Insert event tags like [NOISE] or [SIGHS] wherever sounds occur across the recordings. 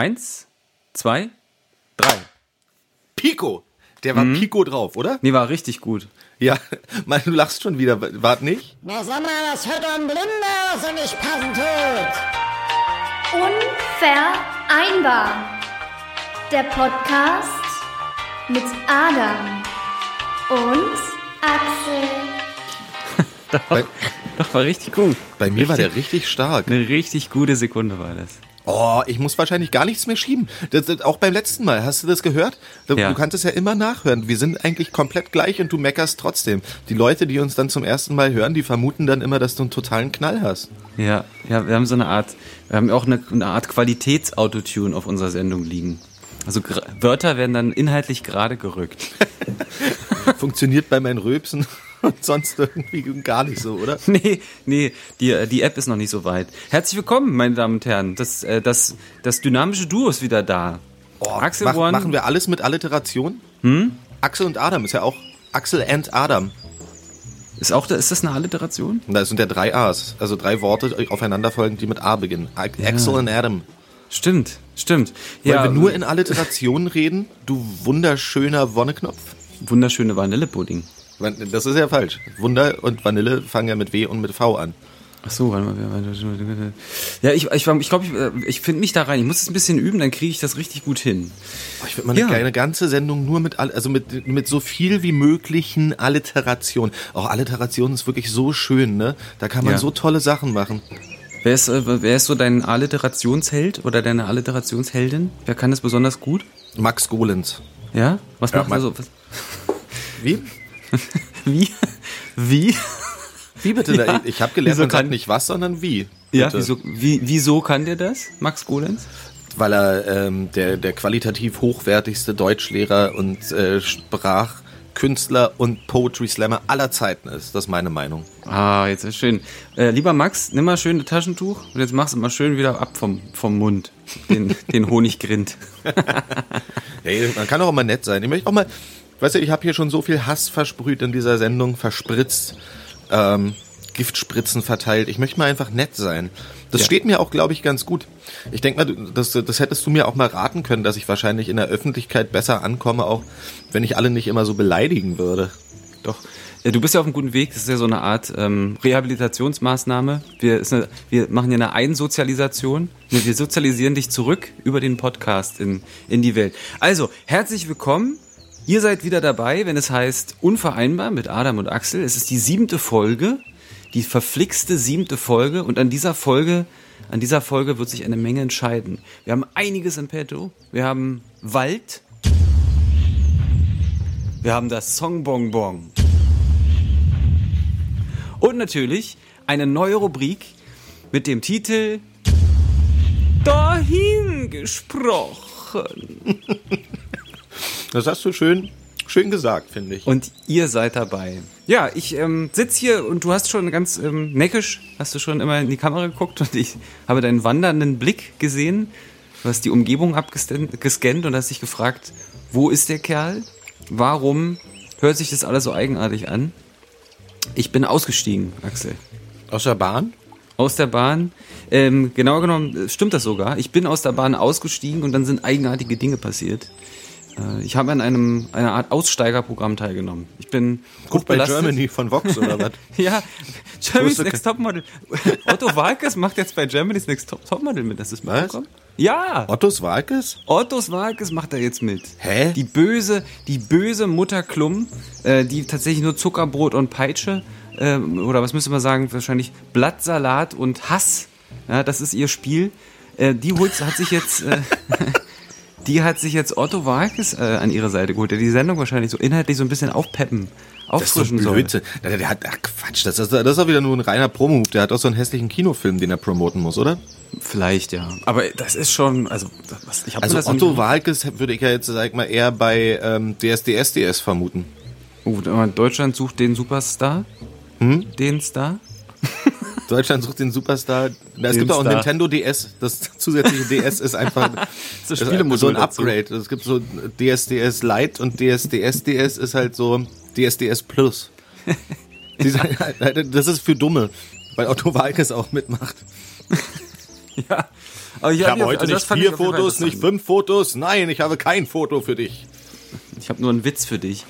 Eins, zwei, drei. Pico. Der war Pico drauf, oder? Nee, war richtig gut. Ja, [LAUGHS] Mann, du lachst schon wieder. Wart nicht? Na sag mal, was hört ein Blinder, was er nicht passen tut? Unvereinbar. Der Podcast mit Adam und Axel. [LAUGHS] Bei, Doch, war richtig gut. bei mir war der richtig stark. Eine richtig gute Sekunde war das. Oh, ich muss wahrscheinlich gar nichts mehr schieben. Das, das, auch beim letzten Mal, hast du das gehört? Du, Ja. du kannst es ja immer nachhören. Wir sind eigentlich komplett gleich und du meckerst trotzdem. Die Leute, die uns dann zum ersten Mal hören, die vermuten dann immer, dass du einen totalen Knall hast. Ja, ja, wir haben so eine Art, wir haben auch eine, eine Art Qualitätsautotune auf unserer Sendung liegen. Also Wörter werden dann inhaltlich gerade gerückt. [LAUGHS] Funktioniert bei meinen Röpsen [LAUGHS] und sonst irgendwie gar nicht so, oder? [LAUGHS] Nee, nee, die, äh, die App ist noch nicht so weit. Herzlich willkommen, meine Damen und Herren. Das, äh, das, das dynamische Duo ist wieder da. Axel Mach, One. machen wir alles mit Alliteration? Hm? Axel und Adam ist ja auch Axel and Adam. Ist, auch, ist das eine Alliteration? Und da sind ja drei A's, also drei Worte aufeinanderfolgend, die mit A beginnen. Axel and Adam. Stimmt, stimmt. Wollen Ja, wir nur in Alliterationen reden? Du wunderschöner Wonneknopf. wunderschöne Vanillepudding. Das ist ja falsch. Wunder und Vanille fangen ja mit W und mit V an. Ach so, warte mal. warte mal. Ja, ich ich, ich, glaube, ich, äh, ich finde mich da rein. Ich muss es ein bisschen üben, dann kriege ich das richtig gut hin. Oh, Ich würde mal eine, Ja. kleine ganze Sendung nur mit, all- also mit, mit so viel wie möglichen Alliterationen. Auch Alliteration ist wirklich so schön, ne? Da kann man Ja. so tolle Sachen machen. Wer ist, äh, wer ist so dein Alliterationsheld oder deine Alliterationsheldin? Wer kann das besonders gut? Max Golens. Ja? Was Ja, macht er so? Was, Wie? [LAUGHS] wie? Wie? Wie bitte? Ja. Ich habe gelernt, Wieso man sagt kann- nicht was, sondern wie. Ja, Bitte. wieso, wie, wieso kann der das, Max Golenz? Weil er ähm, der, der qualitativ hochwertigste Deutschlehrer und äh, Sprachkünstler und Poetry Slammer aller Zeiten ist. Das ist meine Meinung. Ah, jetzt ist schön. Äh, lieber Max, nimm mal schön ein Taschentuch und jetzt machst du mal schön wieder ab vom, vom Mund. Den, den Honiggrind. [LAUGHS] Hey, man kann auch mal nett sein. Ich möchte auch mal, weißt du, ich habe hier schon so viel Hass versprüht in dieser Sendung, verspritzt, ähm, Giftspritzen verteilt. Ich möchte mal einfach nett sein. Das Ja. steht mir auch, glaube ich, ganz gut. Ich denke mal, das, das hättest du mir auch mal raten können, dass ich wahrscheinlich in der Öffentlichkeit besser ankomme, auch wenn ich alle nicht immer so beleidigen würde. Doch. Ja, du bist ja auf einem guten Weg. Das ist ja so eine Art ähm, Rehabilitationsmaßnahme. Wir, eine, wir machen ja eine Einsozialisation. Wir sozialisieren dich zurück über den Podcast in, in die Welt. Also, herzlich willkommen. Ihr seid wieder dabei, wenn es heißt Unvereinbar mit Adam und Axel. Es ist die siebte Folge, die verflixte siebte Folge. Und an dieser Folge, an dieser Folge wird sich eine Menge entscheiden. Wir haben einiges im Petto. Wir haben Wald. Wir haben das Songbonbon. Und natürlich eine neue Rubrik mit dem Titel Dahin gesprochen. [LAUGHS] Das hast du schön, schön gesagt, finde ich. Und ihr seid dabei. Ja, ich ähm, sitz hier und du hast schon ganz ähm, neckisch, hast du schon immer in die Kamera geguckt und ich habe deinen wandernden Blick gesehen. Du hast die Umgebung abgescannt und hast dich gefragt, wo ist der Kerl? Warum hört sich das alles so eigenartig an? Ich bin ausgestiegen, Axel. Aus der Bahn? Aus der Bahn. Ähm, genau genommen äh, stimmt das sogar. Ich bin aus der Bahn ausgestiegen und dann sind eigenartige Dinge passiert. Äh, ich habe an einem einer Art Aussteigerprogramm teilgenommen. Ich bin Guck bei hochbelastet. Germany von Vox oder [LAUGHS] was? Ja, Germany's Next Topmodel. Otto Walkes macht jetzt bei Germany's Next Top Topmodel mit. Das ist mitbekommen? Ja, Ottos Walkes? Ottos Walkes macht da jetzt mit. Hä? Die böse, die böse Mutter Klum, äh, die tatsächlich nur Zuckerbrot und Peitsche, ähm, oder was müsste man sagen, wahrscheinlich Blattsalat und Hass, ja, das ist ihr Spiel. Äh, die holt, hat sich jetzt, äh, [LAUGHS] die hat sich jetzt Otto Walkes äh, an ihre Seite geholt, der die Sendung wahrscheinlich so inhaltlich so ein bisschen aufpeppen, Das ist so auffrischen soll. Blödsinn. Der, der hat, ach Quatsch, das ist, das ist auch wieder nur ein reiner Promo. Der hat auch so einen hässlichen Kinofilm, den er promoten muss, oder? Vielleicht, ja. Aber das ist schon, also, was, ich habe Also Otto Walkes würde ich ja jetzt, sag ich mal, eher bei ähm, DSDSDS vermuten. Oh, Deutschland sucht den Superstar. Hm? Den Star. Deutschland sucht den Superstar. Na, es Den gibt auch ein Star. Nintendo DS. Das zusätzliche DS ist einfach [LAUGHS] So ist so ein dazu. Upgrade. Es gibt so DSDS Lite und DSDSDS ist halt so DSDS Plus. [LAUGHS] Das ist für Dumme, weil Otto Walkes auch mitmacht. [LAUGHS] Ja. Aber Ich ja, habe heute also das nicht vier ich Fotos, nicht fünf Fotos. Nein, ich habe kein Foto für dich. Ich habe nur einen Witz für dich.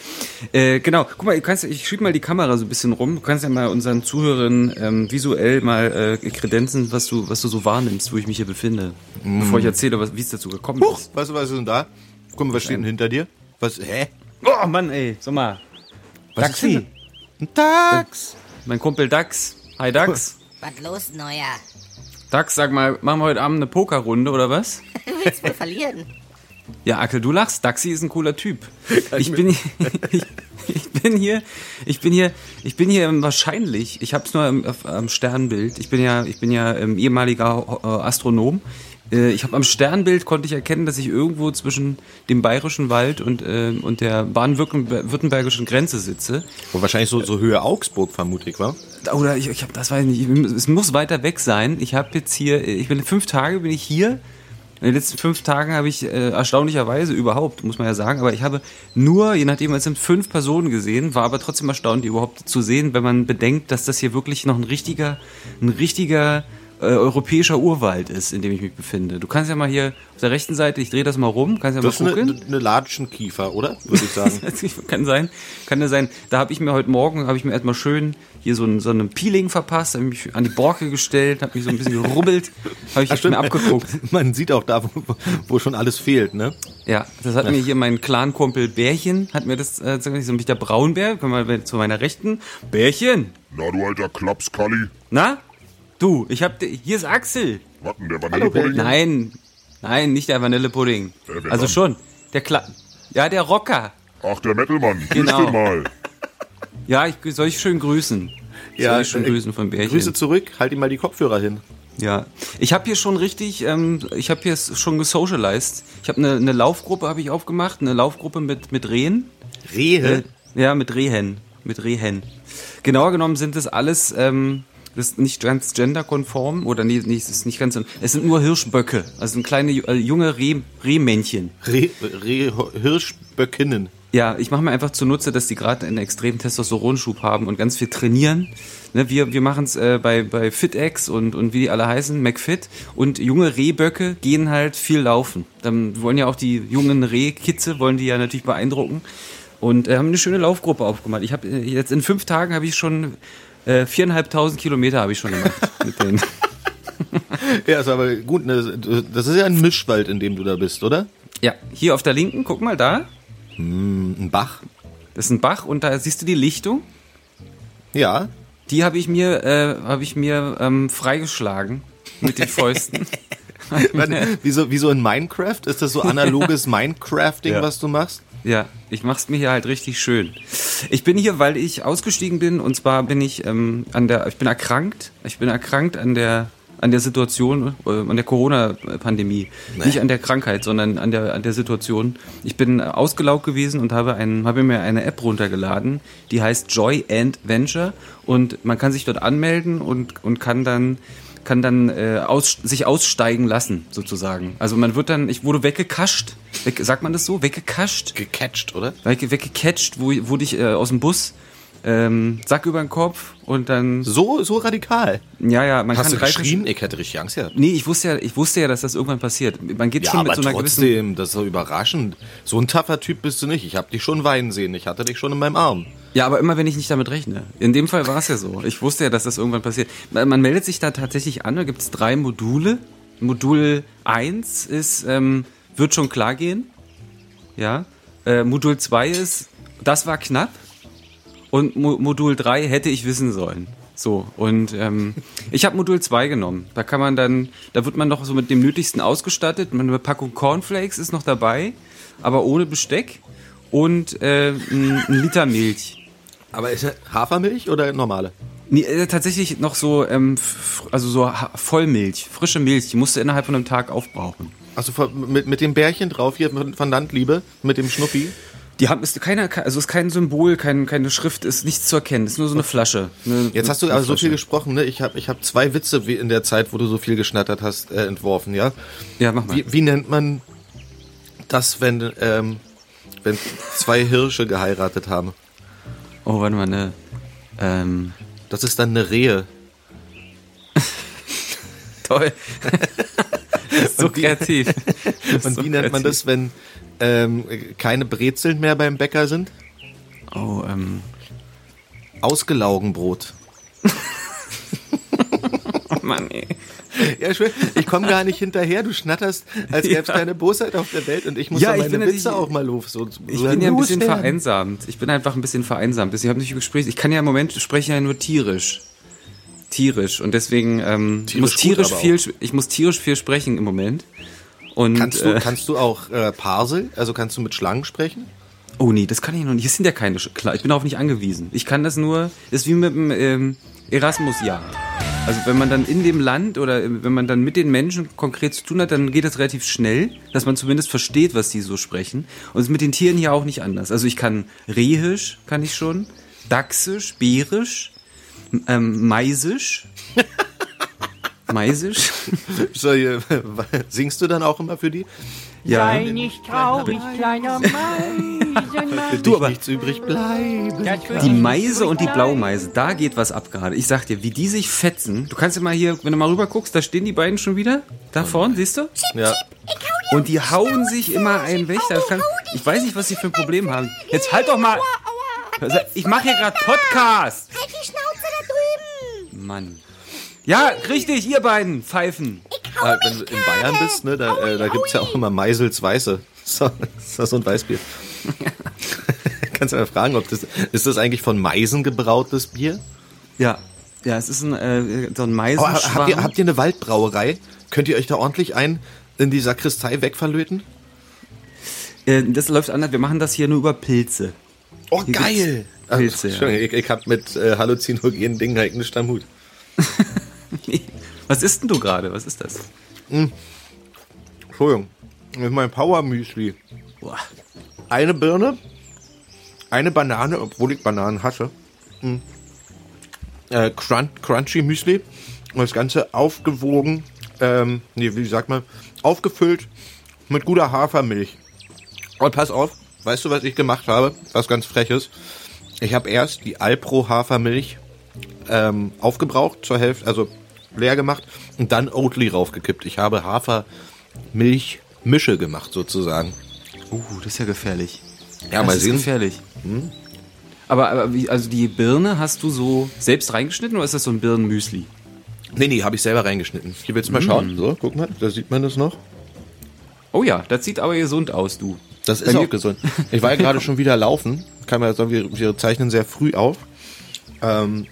Äh, genau, guck mal, du kannst, ich schieb mal die Kamera so ein bisschen rum. Du kannst ja mal unseren Zuhörern ähm, visuell mal äh, kredenzen, was du, was du so wahrnimmst, wo ich mich hier befinde. Bevor ich erzähle, was- wie es dazu gekommen Huch, ist. weißt du, was ist denn da? Guck mal, was steht denn hinter dir? Was, hä? Oh Mann, ey, sag mal. Was Daxi, ist Ein Tax. mein Kumpel Dax. Hi Dax. Was los, Neuer? Dax, sag mal, machen wir heute Abend eine Pokerrunde oder was? [LAUGHS] Du willst wohl verlieren. Ja, Akel, du lachst. Daxi ist ein cooler Typ. Ich bin, [LAUGHS] ich, ich bin hier, ich bin hier, ich bin hier wahrscheinlich. Ich habe es nur am, am Sternbild. Ich bin ja, ich bin ja ähm, ehemaliger äh, Astronom. Äh, ich habe am Sternbild konnte ich erkennen, dass ich irgendwo zwischen dem bayerischen Wald und äh, und der baden-württembergischen Grenze sitze. Wo wahrscheinlich so, so Höhe Augsburg vermutlich, war? Oder ich, ich habe, das weiß ich nicht. Es muss weiter weg sein. Ich habe jetzt hier, ich bin fünf Tage bin ich hier. In den letzten fünf Tagen habe ich äh, erstaunlicherweise überhaupt, muss man ja sagen, aber ich habe nur, je nachdem, es sind fünf Personen gesehen, war aber trotzdem erstaunt, die überhaupt zu sehen, wenn man bedenkt, dass das hier wirklich noch ein richtiger, ein richtiger äh, europäischer Urwald ist, in dem ich mich befinde. Du kannst ja mal hier auf der rechten Seite, ich drehe das mal rum, kannst ja Das ist mal eine, gucken. eine Latschenkiefer, oder? Würde ich sagen. [LAUGHS] kann sein, kann ja sein. Da habe ich mir heute Morgen, habe ich mir erstmal schön hier so ein, so ein Peeling verpasst, habe mich an die Borke gestellt, habe mich so ein bisschen gerubbelt, [LAUGHS] habe ich mir abgeguckt. [LAUGHS] Man sieht auch da, wo, wo schon alles fehlt, ne? Ja, das hat mir hier mein Clan-Kumpel Bärchen, hat mir das, äh, so ein der Braunbär, komm mal zu meiner Rechten. Bärchen, Na du alter Klapskalli. na? Du, ich hab, hier ist Axel. Was denn, der Vanillepudding? Nein, nein, nicht der Vanillepudding. Wer- wer Also dann? schon, der Kla ja, der Rocker. Ach, der Metalmann. Genau. Grüß den mal. Ja, ich soll ich schön grüßen. soll ich schön äh, grüßen von Bärchen. Grüße zurück, halt ihm mal die Kopfhörer hin. Ja, ich habe hier schon richtig, ähm, ich habe hier schon gesocialized. Ich habe eine, eine Laufgruppe habe ich aufgemacht, eine Laufgruppe mit mit Rehen. Rehe? Äh, ja, mit Rehen, mit Rehen. Genauer genommen sind das alles, ähm, ist nicht ganz genderkonform oder nee, nee, es ist nicht ganz, es sind nur Hirschböcke, also kleine äh, junge Reh, Rehmännchen. Re, Re, Hirschböckinnen. Ja, ich mache mir einfach zunutze, dass die gerade einen extremen Testosteronschub haben und ganz viel trainieren. Ne, wir wir machen es äh, bei, bei FitX und, und wie die alle heißen, McFit. Und junge Rehböcke gehen halt viel laufen. Dann wollen ja auch die jungen Rehkitze, wollen die ja natürlich beeindrucken. Und äh, haben eine schöne Laufgruppe aufgemacht. Ich habe äh, jetzt in fünf Tagen habe ich schon äh, viereinhalbtausend Kilometer habe ich schon gemacht [LAUGHS] mit denen. Ja, ist aber gut, ne, das ist ja ein Mischwald, in dem du da bist, oder? Ja, hier auf der linken, guck mal da. Ein Bach. Das ist ein Bach und da siehst du die Lichtung. Ja. Die habe ich mir, äh, habe ich mir ähm, freigeschlagen mit den Fäusten. [LAUGHS] Warte, [LAUGHS] wie, so, wie so in Minecraft? Ist das so analoges Minecrafting, Ja. was du machst? ja, ich mach's mir hier halt richtig schön. Ich bin hier, weil ich ausgestiegen bin und zwar bin ich ähm, an der, ich bin erkrankt. Ich bin erkrankt an der an der Situation, äh, an der Corona-Pandemie. Nicht an der Krankheit, sondern an der, an der Situation. Ich bin ausgelaugt gewesen und habe, einen, habe mir eine App runtergeladen, die heißt Joy and Venture und man kann sich dort anmelden und, und kann dann kann dann äh, aus, sich aussteigen lassen, sozusagen. Also man wird dann, ich wurde weggekascht, weg, sagt man das so? Weggekascht? Gecatcht, oder? Wegge weggecatcht, wo, wurde ich äh, aus dem Bus, ähm, Sack über den Kopf und dann, So, so radikal. ja, ja, man Hast kann du geschrien? Ich hätte richtig Angst gehabt. Nee, ich wusste ja, ich wusste ja, dass das irgendwann passiert. Man geht Ja, schon mit so einer gewissen. trotzdem, das ist so überraschend. So ein taffer Typ bist du nicht. Ich habe dich schon weinen sehen. Ich hatte dich schon in meinem Arm. Ja, aber immer wenn ich nicht damit rechne. In dem Fall war es ja so. Ich wusste ja, dass das irgendwann passiert. Man man meldet sich da tatsächlich an, da gibt es drei Module. Modul 1 ist, ähm, wird schon klar gehen. Ja. Äh, Modul 2 ist, das war knapp. Und Mo Modul 3 hätte ich wissen sollen. So, und ähm, [LAUGHS] ich habe Modul 2 genommen. Da kann man dann, da wird man noch so mit dem Nötigsten ausgestattet. Eine Packung Cornflakes ist noch dabei, aber ohne Besteck. Und äh, ein, ein Liter Milch. Aber ist das Hafermilch oder normale? Nee, äh, tatsächlich noch so, ähm, also so Ha- Vollmilch, frische Milch. Die musst du innerhalb von einem Tag aufbrauchen. Also mit, mit dem Bärchen drauf hier von, Landliebe, mit dem Schnuffi. Die haben, ist keine, also ist kein Symbol, kein, keine Schrift, ist nichts zu erkennen. Ist nur so eine Flasche. Eine, Jetzt hast du eine also so viel gesprochen, ne? Ich habe ich hab zwei Witze wie in der Zeit, wo du so viel geschnattert hast, äh, entworfen, ja? Ja, mach mal. Wie, wie nennt man das, wenn, ähm, wenn zwei Hirsche geheiratet haben? Oh, warte mal, ne. Ähm, Das ist dann eine Rehe. [LAUGHS] toll. [LAUGHS] [LAUGHS] wie- kreativ. [LAUGHS] Und So wie nennt man kreativ. das, wenn ähm, keine Brezeln mehr beim Bäcker sind? Oh, ähm, Ausgelaugenbrot. oh [LAUGHS] Mann, ey. Ja, schön. Ich komme gar nicht hinterher. Du schnatterst, als gäbe es Ja. keine Bosheit auf der Welt und ich muss Ja, ich meine Witze natürlich- auch mal los. So, Ich so bin ja ein bisschen loswerden. vereinsamt. Ich bin einfach ein bisschen vereinsamt. Ich habe nicht Gespräch. Ich kann ja im Moment spreche ja nur tierisch. Tierisch. Und deswegen ähm, ich muss Tierisch tierisch viel, ich muss tierisch viel sprechen im Moment. Und, Kannst du, äh, kannst du auch äh, Parsel? Also kannst du mit Schlangen sprechen? Oh nee, das kann ich noch nicht. Es sind ja keine. Sch- Klar, ich bin darauf nicht angewiesen. Ich kann das nur. Das ist wie mit dem ähm, Erasmus-Jahr. Also wenn man dann in dem Land oder äh, wenn man dann mit den Menschen konkret zu tun hat, dann geht das relativ schnell, dass man zumindest versteht, was die so sprechen. Und es ist mit den Tieren hier auch nicht anders. Also ich kann Rehisch, kann ich schon, Dachsisch, Bärisch, ähm, Maisisch. [LAUGHS] Maisisch? So, hier, singst du dann auch immer für die? Ja. Sei nicht traurig, kleiner Meisenmann. Für dich aber- nichts übrig bleiben. Die Meise und die Blaumeise, da geht was ab gerade. Ich sag dir, wie die sich fetzen. Du kannst ja mal hier, wenn du mal rüber guckst, da stehen die beiden schon wieder. Da vorne, siehst du? Ja. Und die hauen sich immer einen weg. Kann, ich weiß nicht, was sie für ein Problem haben. Jetzt halt doch mal. Ich mache hier gerade Podcast. Halt die Schnauze! Mann. Ja, richtig, ihr beiden Pfeifen. Äh, wenn du in Bayern bist, ne, da, äh, da gibt's ja auch immer Meisels Weiße. [LAUGHS] So, das ist so ein Weißbier. [LAUGHS] Kannst du mal fragen, ob das, ist das eigentlich von Meisen gebrautes Bier? Ja. Ja, es ist ein, äh, so ein Oh, Meisenschwarm. habt, ihr, habt ihr eine Waldbrauerei? Könnt ihr euch da ordentlich ein in die Sakristei wegverlöten? äh, das läuft anders. Wir machen das hier nur über Pilze. Oh, Hier geil! gibt's Pilze, ja. Entschuldigung, ich, ich hab mit äh, halluzinogenen Dingen halt nichts am [LAUGHS] Was isst denn du gerade? Was ist das? Entschuldigung. Das ist mein Power Müsli. Boah. Eine Birne, eine Banane, obwohl ich Bananen hasse. Mm. Äh, Crun Crunchy Müsli. Und das Ganze aufgewogen, ähm, nee, wie sagt man, aufgefüllt mit guter Hafermilch. Und pass auf, weißt du, was ich gemacht habe? Was ganz freches. Ich habe erst die Alpro Hafermilch ähm, aufgebraucht zur Hälfte, also leer gemacht und dann Oatly raufgekippt. Ich habe Hafermilch-Mische gemacht sozusagen. Uh, das ist ja gefährlich. Ja, das mal ist sehen. gefährlich. Aber, aber wie, also die Birne hast du so selbst reingeschnitten oder ist das so ein Birnenmüsli? Nee, nee, habe ich selber reingeschnitten. Hier willst du mal schauen. So, guck mal, da sieht man das noch. Oh ja, das sieht aber gesund aus, du. Das Bei ist mir- auch gesund. Ich war ja gerade schon wieder laufen. Kann man sagen, wir, wir zeichnen sehr früh auf. Ähm,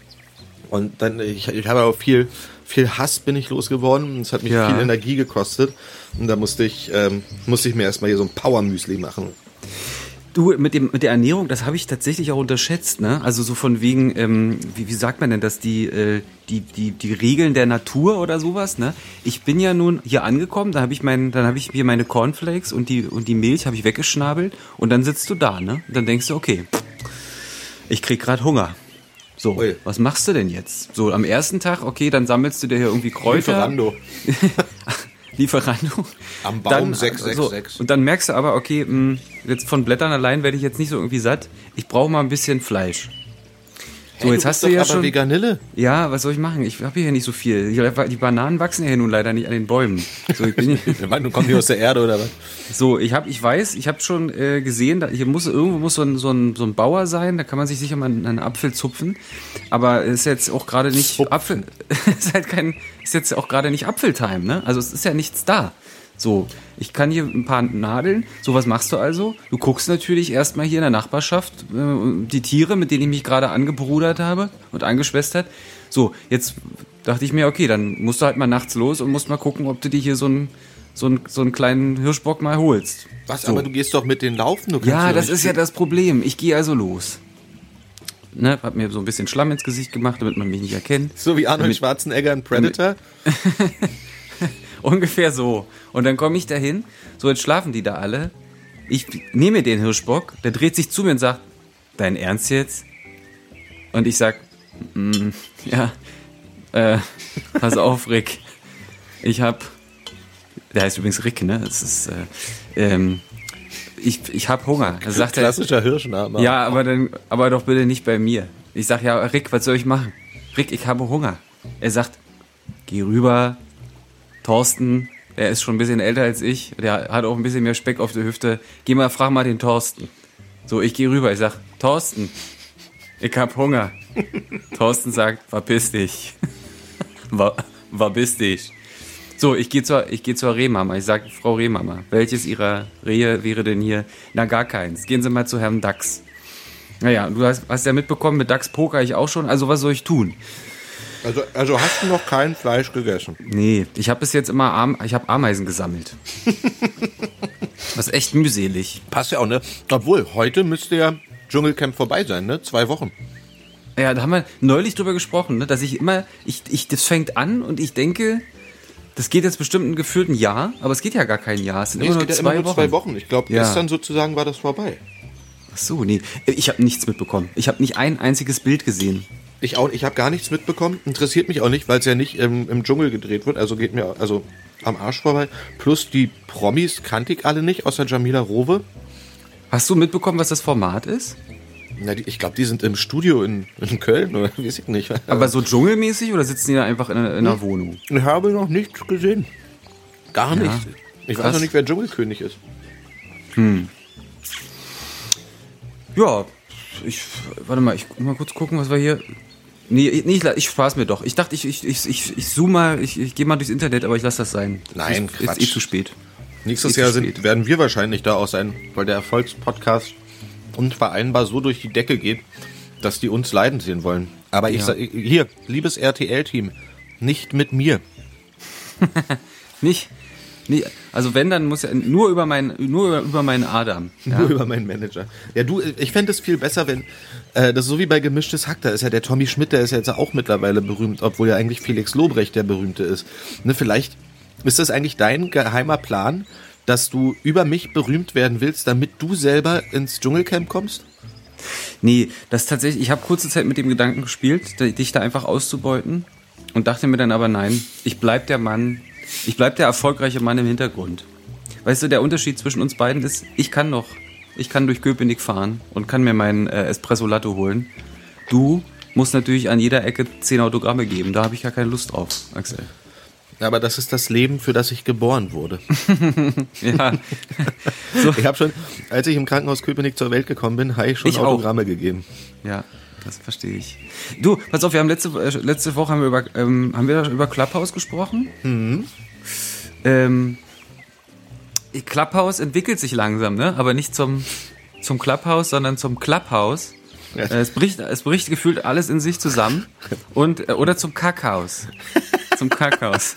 und dann, ich, ich habe auch viel, viel Hass bin ich losgeworden. Es hat mich Ja. viel Energie gekostet. Und da musste ich, ähm, musste ich mir erstmal hier so ein Power-Müsli machen. Du, mit, dem, mit der Ernährung, das habe ich tatsächlich auch unterschätzt, ne? Also so von wegen, ähm, wie, wie sagt man denn das, die, äh, die, die, die Regeln der Natur oder sowas, ne? Ich bin ja nun hier angekommen, da habe ich mein, dann habe ich hier meine Cornflakes und die, und die Milch habe ich weggeschnabelt und dann sitzt du da, ne? Und dann denkst du, okay, ich krieg gerade Hunger. So, Ui. was machst du denn jetzt? So, am ersten Tag, okay, dann sammelst du dir hier irgendwie Kräuter. Lieferando. [LAUGHS] Lieferando. Am Baum 666. So, und dann merkst du aber, okay, mh, jetzt von Blättern allein werde ich jetzt nicht so irgendwie satt. Ich brauche mal ein bisschen Fleisch. So, Hey, jetzt du hast du ja aber schon. Veganille. Ja, was soll ich machen? Ich habe hier nicht so viel. Die- Die Bananen wachsen ja hier nun leider nicht an den Bäumen. So, ich bin [LAUGHS] Du kommst hier aus der Erde oder was? so, ich habe, ich weiß, ich habe schon äh, gesehen, da, hier muss irgendwo muss so ein, so, ein, so ein Bauer sein, da kann man sich sicher mal einen, einen Apfel zupfen. Aber es ist jetzt auch gerade nicht Zupfen. Apfel, [LAUGHS] ist halt kein, ist jetzt auch gerade nicht Apfeltime, ne? Also es ist ja nichts da. So, ich kann hier ein paar Nadeln. So, was machst du also? Du guckst natürlich erstmal hier in der Nachbarschaft äh, die Tiere, mit denen ich mich gerade angebrudert habe und angeschwestert. So, jetzt dachte ich mir, okay, dann musst du halt mal nachts los und musst mal gucken, ob du dir hier so einen, so einen, so einen kleinen Hirschbock mal holst. Was, So. aber du gehst doch mit den laufen. Du Ja, das ist ja das Problem. Ich gehe also los. Ne, hab mir so ein bisschen Schlamm ins Gesicht gemacht, damit man mich nicht erkennt. So wie Arnold Damit- Schwarzenegger in Predator. [LAUGHS] [LAUGHS] Ungefähr so. Und dann komme ich dahin, so jetzt schlafen die da alle. Ich nehme den Hirschbock, der dreht sich zu mir und sagt, dein Ernst jetzt? Und ich sag, mm, [LAUGHS] ja, äh, [LAUGHS] pass auf, Rick. Ich hab, der heißt übrigens Rick, ne? Das ist, äh, ähm, ich, ich hab Hunger. Da sagt er, Klassischer Hirschname. ja, aber dann, aber doch bitte nicht bei mir. Ich sag ja, Rick, was soll ich machen? Rick, ich habe Hunger. Er sagt, geh rüber, Thorsten der ist schon ein bisschen älter als ich, der hat auch ein bisschen mehr Speck auf der Hüfte. Geh mal, frag mal den Thorsten. So, ich gehe rüber, ich sag, Thorsten, ich hab Hunger. [LAUGHS] Thorsten sagt, verpiss dich. [LAUGHS] Wa- Verpiss dich. So, ich gehe zur, ich gehe zur Rehmama. Ich sage, Frau Rehmama, welches Ihrer Rehe wäre denn hier? Na, gar keins. Gehen Sie mal zu Herrn Dachs. Naja, du hast, hast ja mitbekommen, mit Dachs poker ich auch schon. Also, was soll ich tun? Also, also hast du noch kein Fleisch gegessen? Nee, ich habe bis jetzt immer Am ich hab Ameisen gesammelt. [LAUGHS] Das ist echt mühselig. Passt ja auch, ne? Obwohl, heute müsste ja Dschungelcamp vorbei sein, ne? Zwei Wochen. Ja, da haben wir neulich drüber gesprochen, ne, dass ich immer, ich, ich, das fängt an und ich denke, das geht jetzt bestimmt ein gefühlten Jahr, aber es geht ja gar kein Jahr. Es sind Nee, immer es nur zwei, immer nur Wochen. zwei Wochen. Ich glaube, Ja. gestern sozusagen war das vorbei. Ach so, nee. Ich habe nichts mitbekommen. Ich habe nicht ein einziges Bild gesehen. Ich auch, ich habe gar nichts mitbekommen. Interessiert mich auch nicht, weil es ja nicht im, im Dschungel gedreht wird. Also geht mir also am Arsch vorbei. Plus die Promis kannte ich alle nicht, außer Jamila Rowe. Hast du mitbekommen, was das Format ist? Na, die, ich glaube, die sind im Studio in, in Köln oder weiß ich nicht. Aber so dschungelmäßig oder sitzen die da einfach in, einer- in einer Wohnung? ich habe noch nichts gesehen. Gar Ja, nichts. Ich weiß krass. noch nicht, wer Dschungelkönig ist. Ja, ich, warte mal, ich mal kurz gucken, was wir hier. Nee, nee ich, ich spaß mir doch. Ich dachte, ich, ich, ich, ich, ich zoome mal, ich, ich gehe mal durchs Internet, aber ich lasse das sein. Nein, ist, ist Quatsch. eh zu spät. Nächstes Ist Jahr sind, werden wir wahrscheinlich da auch sein, weil der Erfolgspodcast unvereinbar so durch die Decke geht, dass die uns leiden sehen wollen. Aber ich Ja. sag, hier, liebes RTL-Team, nicht mit mir. [LAUGHS] Nicht? Nee, also wenn, dann muss ja nur über meinen, nur über, über meinen Adam. Ja? Nur über meinen Manager. Ja, du, ich fände es viel besser, wenn, äh, das ist so wie bei Gemischtes Hack, da ist ja der Tommy Schmidt, der ist ja jetzt auch mittlerweile berühmt, obwohl ja eigentlich Felix Lobrecht der Berühmte ist. Ne, vielleicht ist das eigentlich dein geheimer Plan, dass du über mich berühmt werden willst, damit du selber ins Dschungelcamp kommst? Nee, das tatsächlich, ich habe kurze Zeit mit dem Gedanken gespielt, dich da einfach auszubeuten und dachte mir dann aber nein, ich bleib der Mann, ich bleib der erfolgreiche Mann im Hintergrund. Weißt du, der Unterschied zwischen uns beiden ist, ich kann noch, ich kann durch Köpenick fahren und kann mir meinen äh, Espresso Latte holen. Du musst natürlich an jeder Ecke zehn Autogramme geben, da habe ich gar keine Lust drauf, Axel. Aber das ist das Leben, für das ich geboren wurde. [LAUGHS] Ja, [LAUGHS] Ich habe schon, als ich im Krankenhaus Köpenick zur Welt gekommen bin, habe ich schon Ich auch. Autogramme gegeben. ja, das verstehe ich. Du, pass auf, wir haben letzte, äh, letzte Woche haben wir über, ähm, haben wir über Clubhouse gesprochen. Ähm, Clubhouse entwickelt sich langsam, ne? Aber nicht zum, zum Clubhouse, sondern zum Clubhouse. Ja. Äh, Es bricht, es bricht gefühlt alles in sich zusammen. Und, äh, oder zum Kackhaus. Zum Kackhaus.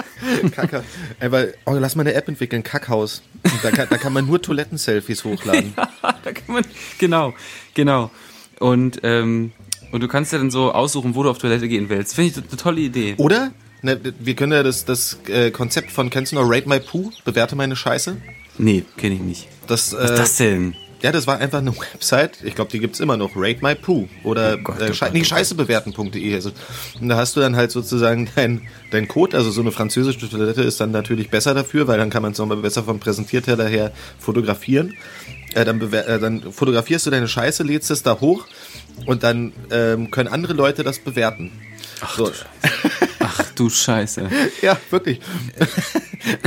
Kacke. Aber, oh, lass mal eine App entwickeln, Kackhaus. Da kann, da kann man nur Toilettenselfies hochladen. [LAUGHS] da kann man, genau, genau. Und, ähm, und du kannst ja dann so aussuchen, wo du auf Toilette gehen willst. Finde ich eine tolle Idee. Oder? Ne, wir können ja das, das äh, Konzept von, kennst du noch Rate My Poo? Bewerte meine Scheiße. Nee, kenne ich nicht. Das, äh, Was ist das denn? Ja, das war einfach eine Website. Ich glaube, die gibt's immer noch. Rate My Poo. Oder Oh Gott, äh, oh nee, oh Gott. scheißebewerten.de. Also, und da hast du dann halt sozusagen dein, dein Code. Also so eine französische Toilette ist dann natürlich besser dafür, weil dann kann man es nochmal besser vom Präsentierteller her fotografieren. Äh, dann, äh, dann fotografierst du deine Scheiße, lädst es da hoch und dann ähm, können andere Leute das bewerten. Ach, so. [LAUGHS] Du Scheiße. [LAUGHS] Ja, wirklich.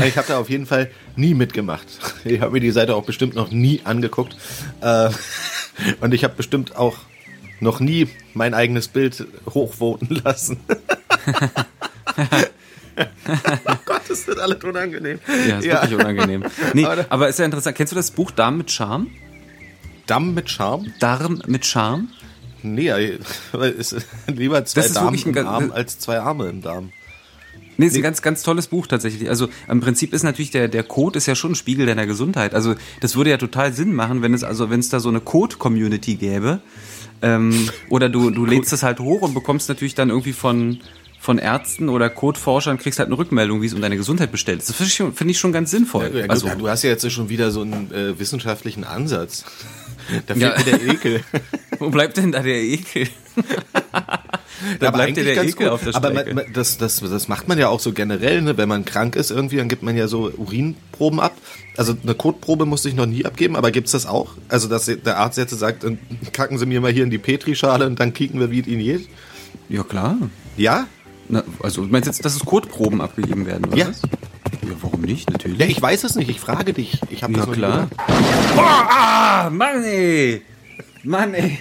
ich habe da auf jeden Fall nie mitgemacht. Ich habe mir die Seite auch bestimmt noch nie angeguckt. Äh, Und ich habe bestimmt auch noch nie mein eigenes Bild hochvoten lassen. [LAUGHS] oh Gott, das wird alles unangenehm. Ja, ist wirklich unangenehm. Nee, Aber- aber ist ja interessant. Kennst du das Buch Darm mit Charme? Damm mit Charme? Darm mit Charme? Nee, ist [LAUGHS] lieber zwei Damen im ganz- Arm als zwei Arme im Darm. Nee, ist ein ganz, ganz tolles Buch tatsächlich. Also im Prinzip ist natürlich der, der Code ist ja schon ein Spiegel deiner Gesundheit. Also das würde ja total Sinn machen, wenn es also wenn es da so eine Code-Community gäbe. Ähm, [LAUGHS] oder du, du lädst es halt hoch und bekommst natürlich dann irgendwie von von Ärzten oder Codeforschern kriegst halt eine Rückmeldung, wie es um deine Gesundheit bestellt ist. Das finde ich, schon- finde ich schon ganz sinnvoll. Ja, gut, also, du hast ja jetzt schon wieder so einen äh, wissenschaftlichen Ansatz. [LAUGHS] Da fehlt Ja. mir der Ekel. [LAUGHS] wo bleibt denn da der Ekel? [LAUGHS] da Aber bleibt dir der ganz Ekel gut. auf der Aber Strecke. man, man, das, das, das macht man ja auch so generell, ne? wenn man krank ist irgendwie, dann gibt man ja so Urinproben ab. Also eine Kotprobe musste ich noch nie abgeben, aber gibt's das auch? Also dass der Arzt jetzt sagt, kacken Sie mir mal hier in die Petrischale und dann kicken wir, wie es Ihnen geht? ja klar. Ja? Na, also du meinst jetzt, dass es Codeproben abgegeben werden, oder Ja. was? warum nicht? Natürlich. Ja, ich weiß es nicht, ich frage dich. Ich habe Ja, das klar. Boah, ah, Mann, ey. Mann, ey.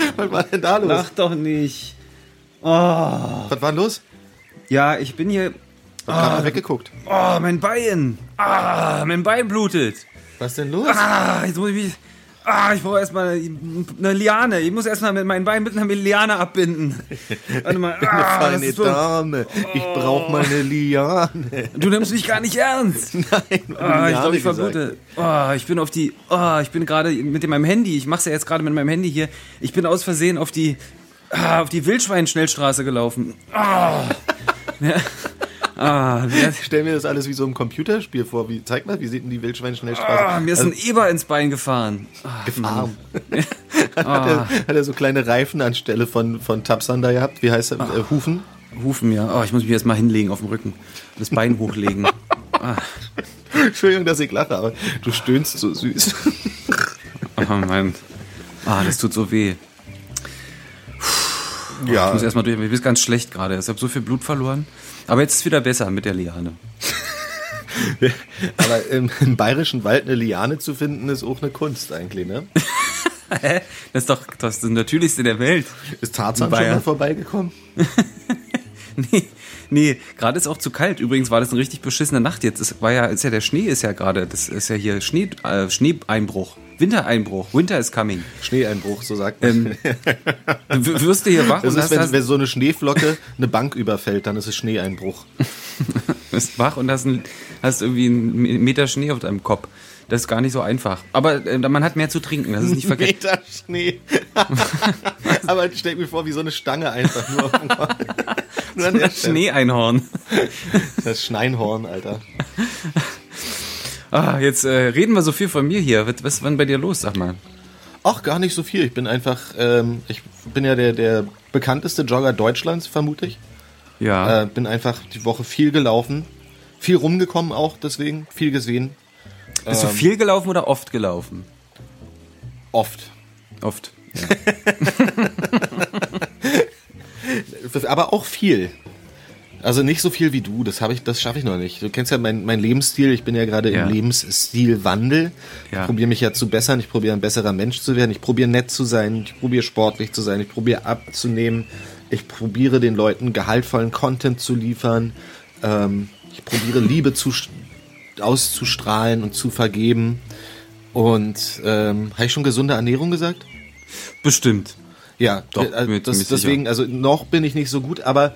[LAUGHS] Was war denn da los? Lach doch nicht. Was war los? Ja, ich bin hier. Ich hab mal weggeguckt. Oh, mein Bein. Ah, mein Bein blutet. Was denn los? Ah, jetzt muss ich mich. Ah, ich brauche erstmal eine Liane. Ich muss erstmal mit meinem Bein mit einer Liane abbinden. Warte mal. [LAUGHS] Eine Ah, das feine so, Dame. Ich brauch mal eine Liane. du nimmst mich gar nicht ernst. [LAUGHS] Nein, Ah, ich glaube, ich verblute. Oh, ich bin auf die. Oh, ich bin gerade mit meinem Handy. Ich mache es ja jetzt gerade mit meinem Handy hier. Ich bin aus Versehen auf die ah, auf die Wildschwein-Schnellstraße gelaufen. Ah, [LAUGHS] ja. Ah, mir, [LAUGHS] Ich stell mir das alles wie so ein Computerspiel vor. Wie, zeig mal, wie sieht denn die Wildschweinschnellstraße ah, mir ist ein Eber ins Bein gefahren. Ah, gefahren? [LAUGHS] hat, er, hat er so kleine Reifen anstelle von, von Tapsander gehabt? Wie heißt er? Äh, Hufen? Hufen ja. Oh, ich muss mich jetzt mal hinlegen auf dem Rücken. Das Bein hochlegen. Entschuldigung, dass ich lache, aber du stöhnst so süß. [LAUGHS] Oh Mann. Ah, das tut so weh. Ich ja, muss erstmal durch. Ich bin ganz schlecht gerade. Ich habe so viel Blut verloren. Aber jetzt ist es wieder besser mit der Liane. [LAUGHS] aber im, im bayerischen Wald eine Liane zu finden, ist auch eine Kunst eigentlich, ne? [LAUGHS] Hä? Das ist doch das, das Natürlichste der Welt. Ist Tarzan schon mal vorbeigekommen? [LAUGHS] Nee, nee gerade ist auch zu kalt. Übrigens war das eine richtig beschissene Nacht jetzt. Es war ja, ist ja der Schnee ist ja gerade, das ist ja hier Schnee, äh, Schneeeinbruch, Wintereinbruch, Winter is coming. Schneeeinbruch, so sagt man. Ähm, wirst du hier wach das und ist, hast, wenn, wenn so eine Schneeflocke eine Bank überfällt, dann ist es Schneeeinbruch. [LAUGHS] bist wach und hast, ein, hast irgendwie einen Meter Schnee auf deinem Kopf. Das ist gar nicht so einfach. Aber äh, man hat mehr zu trinken, das ist nicht vergessen. Meter Schnee. [LAUGHS] Aber stell mir vor, wie so eine Stange einfach nur. auf dem Kopf. [LAUGHS] [LAUGHS] nur Das. Schneeeinhorn. [LAUGHS] Das Schneinhorn, Alter. Ah, jetzt äh, reden wir so viel von mir hier. Was, was ist denn bei dir los, sag mal? Ach, gar nicht so viel. Ich bin einfach, ähm, ich bin ja der, der bekannteste Jogger Deutschlands, vermute ich. Ja. Äh, bin einfach die Woche viel gelaufen. Viel rumgekommen auch deswegen, viel gesehen. Bist du viel gelaufen oder oft gelaufen? Oft. Oft. [LAUGHS] Aber auch viel. Also nicht so viel wie du, das habe ich, das schaffe ich noch nicht. Du kennst ja meinen mein Lebensstil, ich bin ja gerade Ja. im Lebensstilwandel. Ja. Ich probiere mich ja zu bessern, ich probiere ein besserer Mensch zu werden, ich probiere nett zu sein, ich probiere sportlich zu sein, ich probiere abzunehmen, ich probiere den Leuten gehaltvollen Content zu liefern, ähm, ich probiere Liebe zu, auszustrahlen und zu vergeben. Und ähm, habe ich schon gesunde Ernährung gesagt? Bestimmt. Ja, Doch, äh, mir das, deswegen, also noch bin ich nicht so gut, aber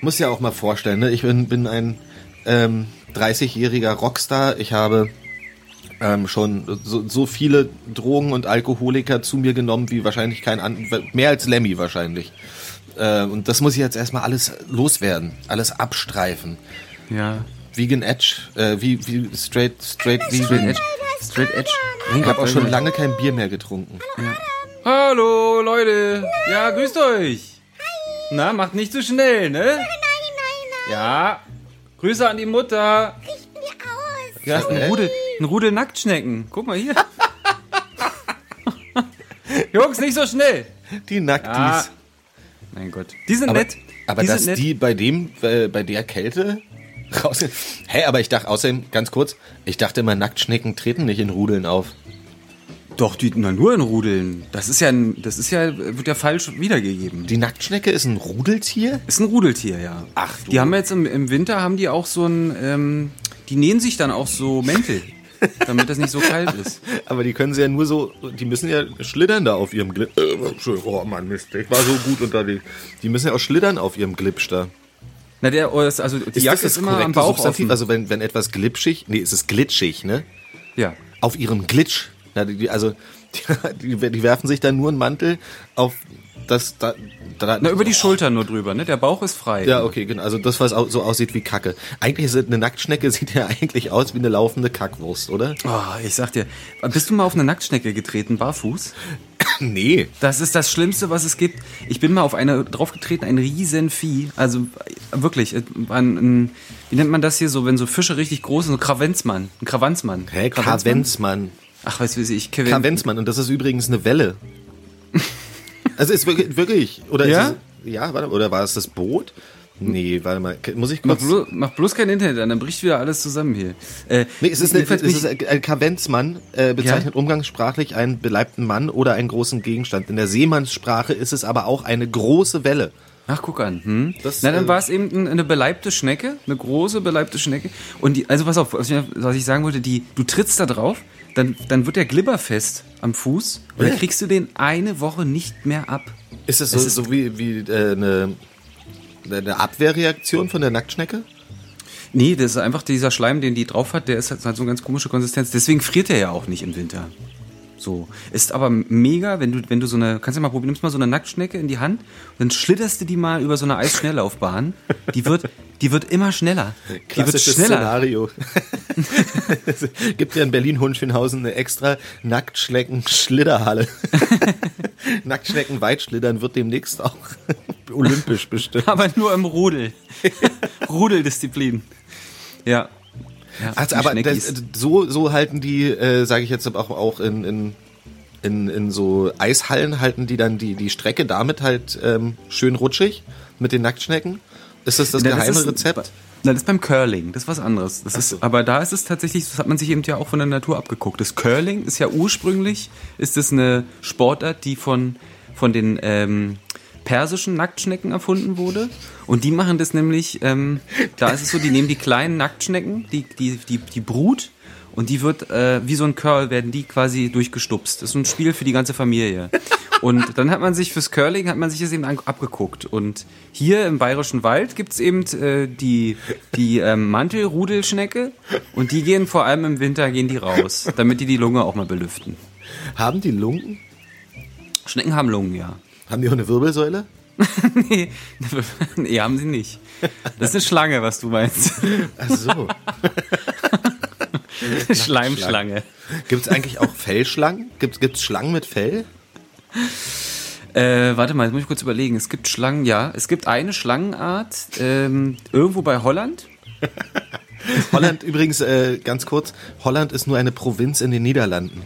muss ja auch mal vorstellen, ne? ich bin, bin ein ähm, 30-jähriger Rockstar, ich habe ähm, schon so, so viele Drogen und Alkoholiker zu mir genommen, wie wahrscheinlich kein an mehr als Lemmy wahrscheinlich. Äh, und das muss ich jetzt erstmal alles loswerden, alles abstreifen. Ja. Vegan Edge, äh, wie, wie straight, straight, Straight vegan. Edge. Straight Edge. Ich habe auch schon lange kein Bier mehr getrunken. Hallo, Leute. Ja, grüßt euch. Na, macht nicht zu schnell, ne? Nein, nein, nein. Ja. Grüße an die Mutter. Richten wir aus. Ja, ist ein Rudel, ein Rudel Nacktschnecken. Guck mal hier. [LAUGHS] Jungs, nicht so schnell. Die Nacktis. Ah. Mein Gott. Die sind Aber, nett. aber die dass nett. die bei dem, äh, bei der Kälte raus. Hä, aber ich dachte außerdem, ganz kurz, ich dachte immer, Nacktschnecken treten nicht in Rudeln auf. Doch, die na, nur in Rudeln. Das ist ja, ein, das ist ja, wird ja falsch wiedergegeben. Die Nacktschnecke ist ein Rudeltier? Ist ein Rudeltier, ja. Ach, du. Die haben jetzt im, im Winter haben die auch so ein, ähm, die nähen sich dann auch so Mäntel, [LAUGHS] damit das nicht so kalt ist. Aber die können sie ja nur so, die müssen ja schlittern da auf ihrem Glip. Äh, oh Mann, Mist, ich war so gut unterwegs. Die müssen ja auch schlittern auf ihrem Glipsch da. Na, der, oh, also die Jacke ist immer am Bauch offen. Also wenn, wenn etwas glitschig, nee, es ist glitschig, ne? Ja. Auf ihrem Glitch. Na, die, also die, [LAUGHS] die, die werfen sich dann nur einen Mantel auf das da, da Na, über die Schultern nur drüber, ne? Der Bauch ist frei. Ja, okay, genau. Also das, was so aussieht wie Kacke. Eigentlich ist eine Nacktschnecke [LAUGHS] sieht ja eigentlich aus wie eine laufende Kackwurst, oder? Oh, ich sag dir, bist du mal auf eine Nacktschnecke getreten, barfuß? [LAUGHS] Nee. Das ist das Schlimmste, was es gibt. Ich bin mal auf eine draufgetreten, ein Riesenvieh. Also äh, wirklich, äh, ein, ein, wie nennt man das hier so, wenn so Fische richtig groß sind, so Kravenzmann, ein Kravanzmann. Hä, Kravenzmann? Kavenzmann. Ach, du, wie ich, Kevin. Kavenzmann. Und das ist übrigens eine Welle. [LAUGHS] Also ist wirklich, wirklich oder Ja? Es, ja, warte, oder war es das Boot? Nee, warte mal. Muss ich Mach kurz. bloß, mach bloß kein Internet an, dann bricht wieder alles zusammen hier. Äh, Nee, es ist, eine, es ist ein Kavenzmann, äh, bezeichnet umgangssprachlich einen beleibten Mann oder einen großen Gegenstand. In der Seemannssprache ist es aber auch eine große Welle. Ach, guck an. Hm? Das, Na, dann äh, war es eben ein- eine beleibte Schnecke, eine große beleibte Schnecke. Und die, also pass auf, was ich, was ich sagen wollte, die, du trittst da drauf, dann, dann wird der Glibber fest am Fuß und dann kriegst du den eine Woche nicht mehr ab. Ist es so, ist- so wie, wie äh, eine, eine Abwehrreaktion von der Nacktschnecke? Nee, das ist einfach dieser Schleim, den die drauf hat, der ist halt so eine ganz komische Konsistenz. Deswegen friert er ja auch nicht im Winter. So. Ist aber mega, wenn du, wenn du so eine, kannst du mal probieren, nimmst mal so eine Nacktschnecke in die Hand, dann schlitterst du die mal über so eine Eisschnelllaufbahn. Die wird, die wird immer schneller. Die wird Klassisches schneller. Szenario. Es [LAUGHS] Gibt ja in Berlin-Hohenschönhausen eine extra Nacktschnecken-Schlitterhalle. [LAUGHS] Nacktschnecken-Weitschlittern wird demnächst auch olympisch bestimmt. Aber nur im Rudel. [LAUGHS] Rudeldisziplin. Ja. Ja Also, aber das, so, so halten die, äh, sage ich jetzt auch, auch in, in, in, in so Eishallen, halten die dann die, die Strecke damit halt ähm, schön rutschig mit den Nacktschnecken. Ist das das Na, geheime ist- Rezept? Na, das ist beim Curling, das ist was anderes. Das ist, aber da ist es tatsächlich, das hat man sich eben ja auch von der Natur abgeguckt. Das Curling ist ja ursprünglich, ist es eine Sportart, die von, von den ähm, persischen Nacktschnecken erfunden wurde. Und die machen das nämlich, ähm, da ist es so, die nehmen die kleinen Nacktschnecken, die, die, die, die Brut, und die wird, äh, wie so ein Curl, werden die quasi durchgestupst. Das ist ein Spiel für die ganze Familie. Und dann hat man sich fürs Curling, hat man sich das eben abgeguckt. Und hier im Bayerischen Wald gibt's eben äh, die, die ähm, Mantelrudelschnecke und die gehen vor allem im Winter, gehen die raus, damit die die Lunge auch mal belüften. Haben die Lungen? Schnecken haben Lungen, ja. Haben die auch eine Wirbelsäule? [LAUGHS] nee, nee, haben sie nicht. Das ist eine Schlange, was du meinst. Ach so. [LAUGHS] Schleimschlange. Gibt es eigentlich auch Fellschlangen? Gibt es Schlangen mit Fell? Äh, warte mal, jetzt muss ich kurz überlegen. Es gibt Schlangen, ja. Es gibt eine Schlangenart ähm, irgendwo bei Holland. [LAUGHS] Holland übrigens, äh, ganz kurz, Holland ist nur eine Provinz in den Niederlanden.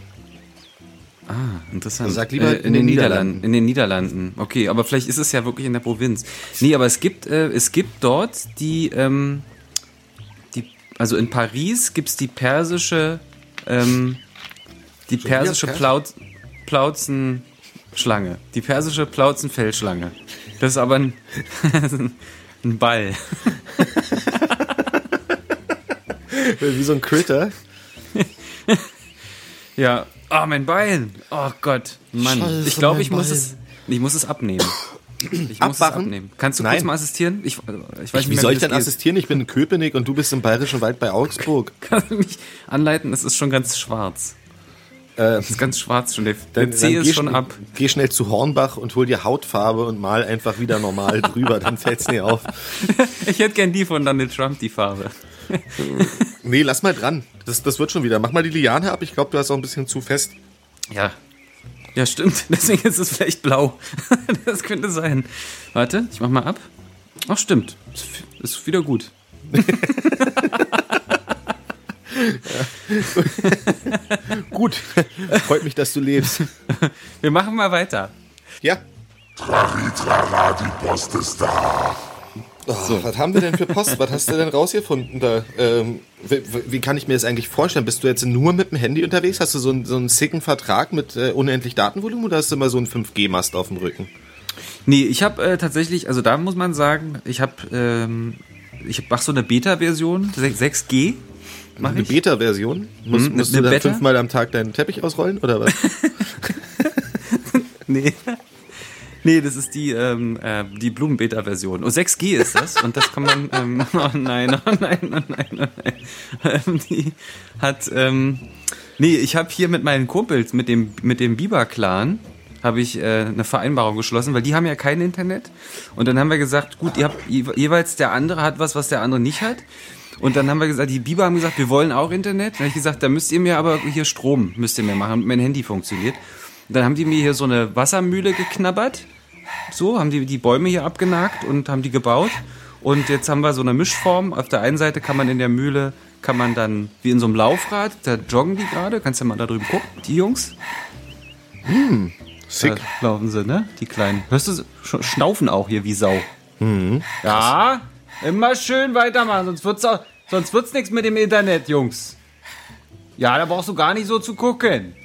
Interessant. Sag lieber äh, in den Niederlanden. In den Niederlanden. Okay, aber vielleicht ist es ja wirklich in der Provinz. Nee, aber es gibt, äh, es gibt dort die, ähm, die, also in Paris gibt's die persische, ähm, die persische Persisch? Plauz, Plauzenschlange. Die persische Plauzenfellschlange. Das ist aber ein, [LAUGHS] ein Ball. Wie so ein Critter. [LAUGHS] Ja. Oh, mein Bein. Oh Gott. Mann. Scheiße, ich glaube, ich muss es. Ich muss es abnehmen. Ich muss es Abwachen? abnehmen. Kannst du Nein. kurz mal assistieren? Ich, äh, ich weiß Wie nicht mehr, soll ich denn geht. assistieren? Ich bin in Köpenick und du bist im Bayerischen Wald bei Augsburg. [LAUGHS] Kannst du mich anleiten? Es ist schon ganz schwarz. Äh, Es ist ganz schwarz schon. Der, dann, der C dann ist geh schon ab. Geh schnell zu Hornbach und hol dir Hautfarbe und mal einfach wieder normal drüber, dann [LAUGHS] fällt's nicht auf. Ich hätte gern die von Donald Trump, die Farbe. Nee, lass mal dran. Das, das wird schon wieder. Mach mal die Liane ab. Ich glaube, du hast auch ein bisschen zu fest. Ja. Ja, stimmt. [LAUGHS] Deswegen ist es vielleicht blau. [LAUGHS] Das könnte sein. Warte, ich mach mal ab. Ach, stimmt. Ist, ist wieder gut. [LAUGHS] Gut. Freut mich, dass du lebst. Wir machen mal weiter. Ja. Trara, die Post ist da. So, was haben wir denn für Post? Was hast du denn rausgefunden da? Ähm, wie, wie kann ich mir das eigentlich vorstellen? Bist du jetzt nur mit dem Handy unterwegs? Hast du so einen, so einen sicken Vertrag mit äh, unendlich Datenvolumen oder hast du immer so einen 5G-Mast auf dem Rücken? Nee, ich habe äh, tatsächlich, also da muss man sagen, ich habe ähm, ich mach so eine Beta-Version, 6G. Mach Eine. Beta-Version? Muss, Mhm, musst eine du dann Beta? fünfmal am Tag deinen Teppich ausrollen oder was? [LAUGHS] [LAUGHS] Nee. Nee, das ist die, ähm, äh, die Blumen-Beta-Version. Oh, 6G ist das. Und das kann man, ähm, [LAUGHS] oh nein, oh nein, oh nein, oh nein. Ähm, die hat, ähm, nee, ich habe hier mit meinen Kumpels, mit dem, mit dem Biber-Clan, habe ich äh, eine Vereinbarung geschlossen, weil die haben ja kein Internet. Und dann haben wir gesagt, gut, ihr habt je- jeweils der andere hat was, was der andere nicht hat. Und dann haben wir gesagt, die Biber haben gesagt, wir wollen auch Internet. Dann habe ich gesagt, da müsst ihr mir aber hier Strom, müsst ihr mir machen, damit mein Handy funktioniert. Dann haben die mir hier so eine Wassermühle geknabbert. So, haben die die Bäume hier abgenagt und haben die gebaut. Und jetzt haben wir so eine Mischform. Auf der einen Seite kann man in der Mühle, kann man dann, wie in so einem Laufrad, da joggen die gerade. Kannst du mal da drüben gucken, die Jungs. Sick. Da laufen sie, ne? Die Kleinen. Hörst du, schnaufen auch hier wie Sau. Ja, immer schön weitermachen, sonst wird's auch, sonst wird's nichts mit dem Internet, Jungs. Ja, da brauchst du gar nicht so zu gucken.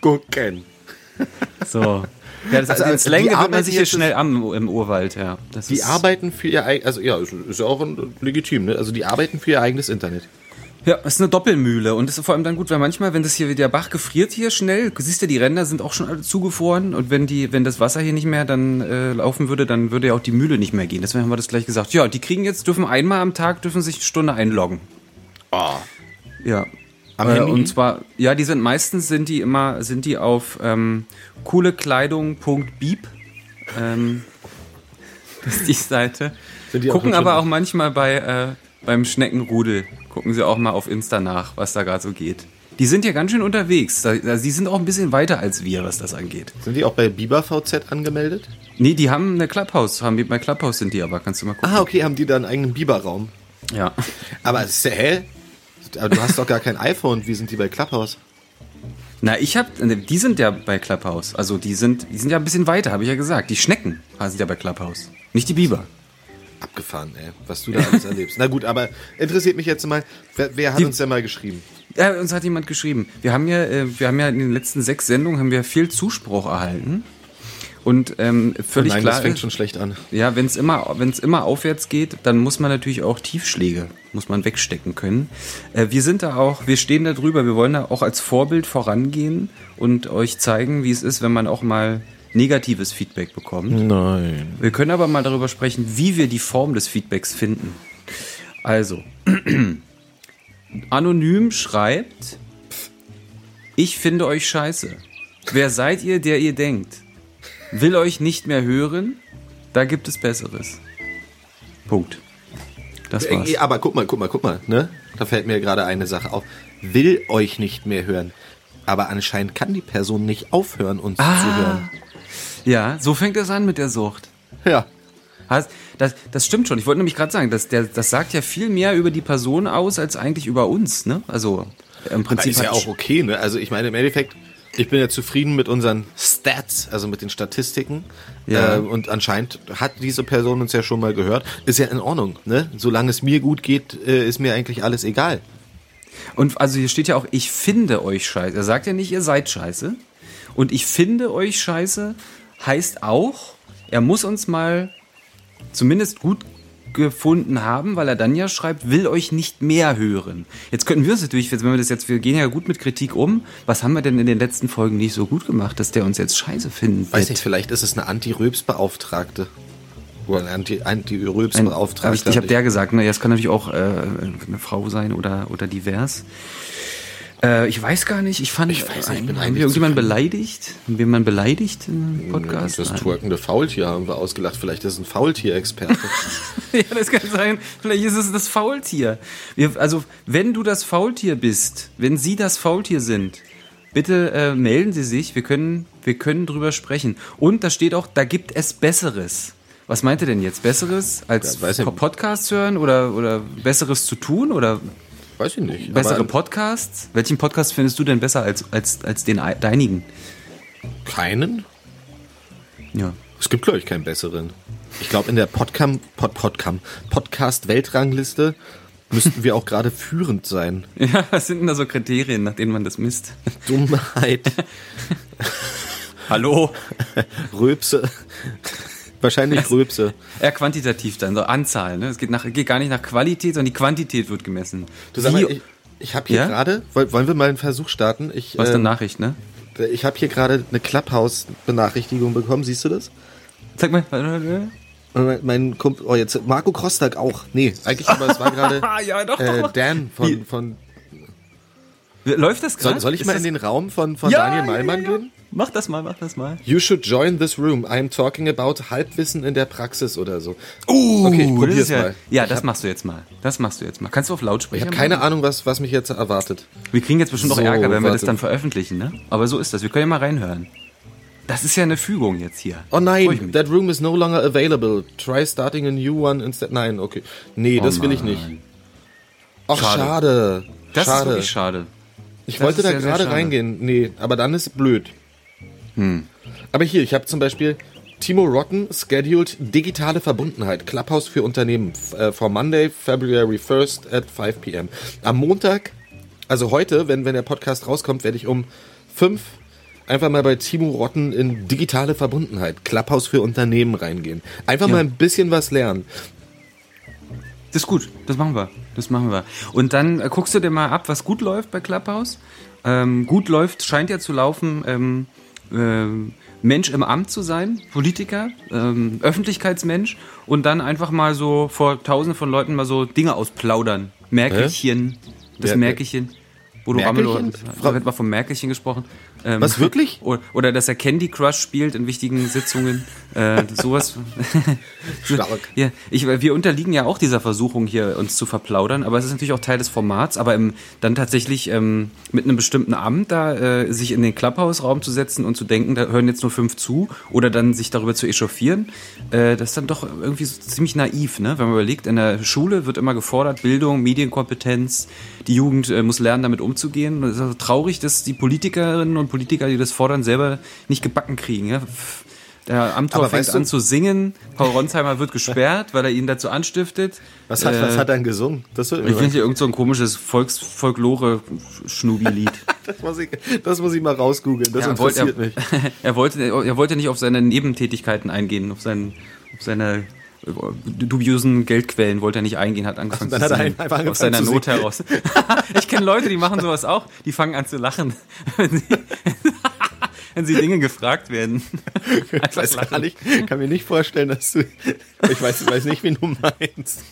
Gucken. [LAUGHS] So. Ja, das, Also, den also, Slang gewöhnt man sich hier schnell am im Urwald, ja. Das Die ist, arbeiten für ihr eigenes, also ja, ist, ist ja auch ein, legitim, ne? Also die arbeiten für ihr eigenes Internet. Ja, ist eine Doppelmühle und das ist vor allem dann gut, weil manchmal, wenn das hier der Bach gefriert hier schnell, du siehst ja, die Ränder sind auch schon alle zugefroren und wenn die, wenn das Wasser hier nicht mehr dann äh, laufen würde, dann würde ja auch die Mühle nicht mehr gehen. Deswegen haben wir das gleich gesagt. Ja, die kriegen jetzt dürfen einmal am Tag dürfen sich eine Stunde einloggen. Ah. Ja. Äh, und zwar, ja, die sind meistens sind die immer, sind die auf ähm, coolekleidung.beep. Ähm, [LAUGHS] das ist die Seite. Die Gucken aber auch manchmal bei äh, beim Schneckenrudel. Gucken sie auch mal auf Insta nach, was da gerade so geht. Die sind ja ganz schön unterwegs. Sie sind auch ein bisschen weiter als wir, was das angeht. Sind die auch bei Biber VZ angemeldet? Nee, die haben eine Clubhouse. Haben die, bei Clubhouse sind die aber, kannst du mal gucken. Ah, okay, haben die da einen eigenen Biber-Raum. Ja. Aber es ist ja, hä? Aber du hast doch gar kein iPhone. Wie sind die bei Clubhouse? Na, ich hab, die sind ja bei Clubhouse. Also die sind, die sind ja ein bisschen weiter, habe ich ja gesagt. Die Schnecken sind ja bei Clubhouse. Nicht die Biber. Abgefahren, ey, was du da alles erlebst. Na gut, aber interessiert mich jetzt mal, wer, wer hat Die- uns denn mal geschrieben? Ja, uns hat jemand geschrieben. Wir haben ja, äh, wir haben ja in den letzten sechs Sendungen haben wir viel Zuspruch erhalten. Und ähm, völlig Nein, klar das fängt schon schlecht an. ja, wenn es immer, wenn es immer aufwärts geht, dann muss man natürlich auch Tiefschläge muss man wegstecken können. Äh, wir sind da auch, wir stehen da drüber. Wir wollen da auch als Vorbild vorangehen und euch zeigen, wie es ist, wenn man auch mal negatives Feedback bekommt. Nein. Wir können aber mal darüber sprechen, wie wir die Form des Feedbacks finden. Also, [CLEARS THROAT] anonym schreibt, ich finde euch scheiße. Wer seid ihr, der ihr denkt? Will euch nicht mehr hören? Da gibt es Besseres. Punkt. Das war's. Äh, Aber guck mal, guck mal, guck mal, ne? Da fällt mir gerade eine Sache auf. Will euch nicht mehr hören. Aber anscheinend kann die Person nicht aufhören, uns zu hören. Ja, so fängt es an mit der Sucht. Ja. Das, das stimmt schon. Ich wollte nämlich gerade sagen, das, der, das sagt ja viel mehr über die Person aus, als eigentlich über uns. Ne? Also im Aber Prinzip ist ja auch okay, ne? Also ich meine, im Endeffekt, ich bin ja zufrieden mit unseren Stats, also mit den Statistiken. Ja. Äh, und anscheinend hat diese Person uns ja schon mal gehört. Ist ja in Ordnung, ne? Solange es mir gut geht, äh, ist mir eigentlich alles egal. Und also hier steht ja auch, ich finde euch scheiße. Er sagt ja nicht, ihr seid scheiße. Und ich finde euch scheiße heißt auch, er muss uns mal zumindest gut gefunden haben, weil er dann ja schreibt, will euch nicht mehr hören. Jetzt könnten wir uns natürlich, wenn wir das jetzt, wir gehen ja gut mit Kritik um. Was haben wir denn in den letzten Folgen nicht so gut gemacht, dass der uns jetzt scheiße finden Weiß nicht, vielleicht ist es eine Anti-Röps-Beauftragte. Oder eine Anti- Ein- Anti-Röps-Beauftragte. hab ich ich habe der gesagt, ne, ja, es kann natürlich auch äh, eine Frau sein oder, oder divers. Äh, ich weiß gar nicht, ich fand, Ich weiß nicht, ich bin haben wir irgendjemanden beleidigt? Haben wir jemanden beleidigt im Podcast? Das twerkende Faultier haben wir ausgelacht. Vielleicht ist es ein Faultier-Experte. [LAUGHS] ja, das kann sein. Vielleicht ist es das Faultier. Wir, also, wenn du das Faultier bist, wenn Sie das Faultier sind, bitte äh, melden Sie sich. Wir können, wir können drüber sprechen. Und da steht auch, da gibt es Besseres. Was meint ihr denn jetzt? Besseres als Ja. Podcasts hören oder, oder Besseres zu tun oder Weiß ich nicht. bessere Podcasts? Welchen Podcast findest du denn besser als, als, als den ei- deinigen? keinen? Ja. Es gibt, glaube ich, keinen besseren. Ich glaube, in der Podcam, Pod, Podcam, Podcast-Weltrangliste müssten wir auch gerade führend sein. [LAUGHS] ja, was sind denn da so Kriterien, nach denen man das misst? Dummheit, [LAUGHS] Hallo? Röpse. Wahrscheinlich Röpse. Eher quantitativ dann, so Anzahl. Ne? Es geht, nach, geht gar nicht nach Qualität, sondern die Quantität wird gemessen. Du sag mal, ich, ich habe hier Ja? gerade, woll- wollen wir mal einen Versuch starten? Ich, was ist eine ähm, Nachricht, ne? ich habe hier gerade eine Clubhouse-Benachrichtigung bekommen. Siehst du das? Sag mal. Mein, mein Kumpel, oh jetzt, Marco Krostag auch. Nee, eigentlich, aber es war gerade [LAUGHS] ja, doch, äh, doch. Dan von, von Läuft das gerade? soll, soll ich Ist mal in den Raum von, von ja, Daniel ja, Malmann ja, ja. gehen? Mach das mal, mach das mal. You should join this room. I'm talking about Halbwissen in der Praxis oder so. Uh, okay, ich probier's ist ja, mal. Ja, Ich das hab- machst du jetzt mal. Das machst du jetzt mal. Kannst du auf Ich Lautsprecher habe keine? Ahnung, was, was mich jetzt erwartet. Wir kriegen jetzt bestimmt So, noch Ärger, wenn wir das dann veröffentlichen, ne? Aber so ist das. Wir können ja mal reinhören. Das ist ja eine Fügung jetzt hier. Oh ich nein, that room is no longer available. Try starting a new one instead. Nein, okay. Nee, das will ich nicht. Ach, Schade. schade. Das ist schade. wirklich schade. Ich Das wollte ist da gerade reingehen. Nee, aber dann ist blöd. Hm. Aber hier, ich habe zum Beispiel Timo Rotten scheduled digitale Verbundenheit. Clubhouse für Unternehmen. Äh, for Monday, February 1st at 5 p.m. Am Montag, also heute, wenn, wenn der Podcast rauskommt, werde ich um 5 einfach mal bei Timo Rotten in digitale Verbundenheit. Clubhouse für Unternehmen reingehen. Einfach Ja. mal ein bisschen was lernen. Das ist gut, das machen wir. Das machen wir. Und dann äh, guckst du dir mal ab, was gut läuft bei Clubhouse. Ähm, gut läuft, scheint ja zu laufen, ähm, ähm, Mensch im Amt zu sein, Politiker, ähm, Öffentlichkeitsmensch und dann einfach mal so vor tausenden von Leuten mal so Dinge ausplaudern. Märkelchen, das Wer- Märkelchen. Bodo? Ramelow, wird mal vom Märkelchen gesprochen. Ähm, Was, wirklich? [LAUGHS] Oder, oder dass er Candy Crush spielt in wichtigen Sitzungen. Äh, sowas. [LAUGHS] Stark. Ja, ich, wir unterliegen ja auch dieser Versuchung hier, uns zu verplaudern, aber es ist natürlich auch Teil des Formats, aber im, dann tatsächlich ähm, mit einem bestimmten Amt da äh, sich in den Clubhouse-Raum zu setzen und zu denken, da hören jetzt nur fünf zu oder dann sich darüber zu echauffieren, äh, das ist dann doch irgendwie so ziemlich naiv, ne? wenn man überlegt, in der Schule wird immer gefordert, Bildung, Medienkompetenz, die Jugend äh, muss lernen, damit umzugehen. Und es ist also traurig, dass die Politikerinnen und Politiker, die das fordern, selber nicht gebacken kriegen. Ja? Der Amtor Aber fängt weißt du- an zu singen. Paul Ronsheimer wird gesperrt, weil er ihn dazu anstiftet. Was hat, Äh, was hat er denn gesungen? Das, Ich finde hier irgend so ein komisches Volks Folklore-Schnubi-Lied. [LAUGHS] das, muss ich, das muss ich mal rausgoogeln. Das er, wollte, interessiert er, mich. [LAUGHS] er, wollte, er wollte nicht auf seine Nebentätigkeiten eingehen, auf, seinen, auf seine dubiosen Geldquellen wollte er nicht eingehen, hat angefangen dann zu hat er singen. einfach angefangen aus seiner zu Not heraus. [LAUGHS] ich kenne Leute, die machen sowas auch, die fangen an zu lachen, [LAUGHS] wenn sie, [LAUGHS] wenn sie Dinge gefragt werden. Ich weiß gar nicht, kann mir nicht vorstellen, dass du. Ich weiß, ich weiß nicht, wen du meinst.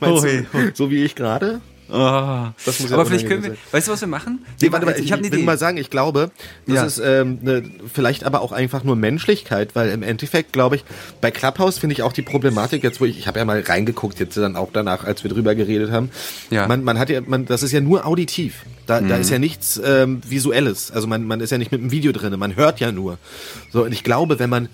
meinst Oh, hey, du, so wie ich gerade? Oh. Das muss ja Aber vielleicht können wir, weißt du, was wir machen? Nee, warte mal, ich, ich will mal sagen, ich glaube, das Ja. ist ähm, ne, vielleicht aber auch einfach nur Menschlichkeit, weil im Endeffekt glaube ich, bei Clubhouse finde ich auch die Problematik jetzt, wo ich, ich habe ja mal reingeguckt jetzt dann auch danach, als wir drüber geredet haben. Ja. Mhm. Man, man hat ja, man, das ist ja nur auditiv. Da, da ist ja nichts ähm, visuelles. Also man, man ist ja nicht mit dem Video drinne, man hört ja nur. So und ich glaube, wenn man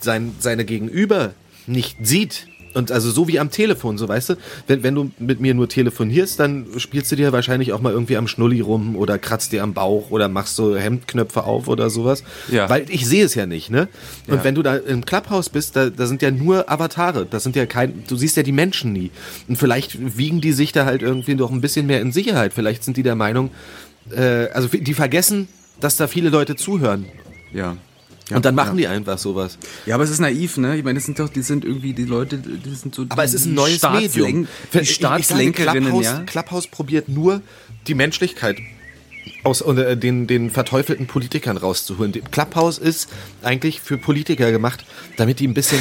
sein, seine Gegenüber nicht sieht. Und also so wie am Telefon, so weißt du, wenn, wenn du mit mir nur telefonierst, dann spielst du dir wahrscheinlich auch mal irgendwie am Schnulli rum oder kratzt dir am Bauch oder machst so Hemdknöpfe auf oder sowas. Ja. Weil ich sehe es ja nicht, ne? Und Ja. wenn du da im Clubhouse bist, da, da sind ja nur Avatare. Das sind ja kein, du siehst ja die Menschen nie. Und vielleicht wiegen die sich da halt irgendwie noch ein bisschen mehr in Sicherheit. Vielleicht sind die der Meinung, äh, also die vergessen, dass da viele Leute zuhören. Ja. Und dann machen die einfach sowas. Ja, aber es ist naiv, ne? Ich meine, das sind doch, die sind irgendwie die Leute, die sind so. Aber es ist ein neues Medium. Die Ich- ich sage, Staatslenkerinnen, Clubhouse, ja. Clubhouse probiert nur die Menschlichkeit aus äh, den, den verteufelten Politikern rauszuholen. Clubhouse ist eigentlich für Politiker gemacht, damit die ein bisschen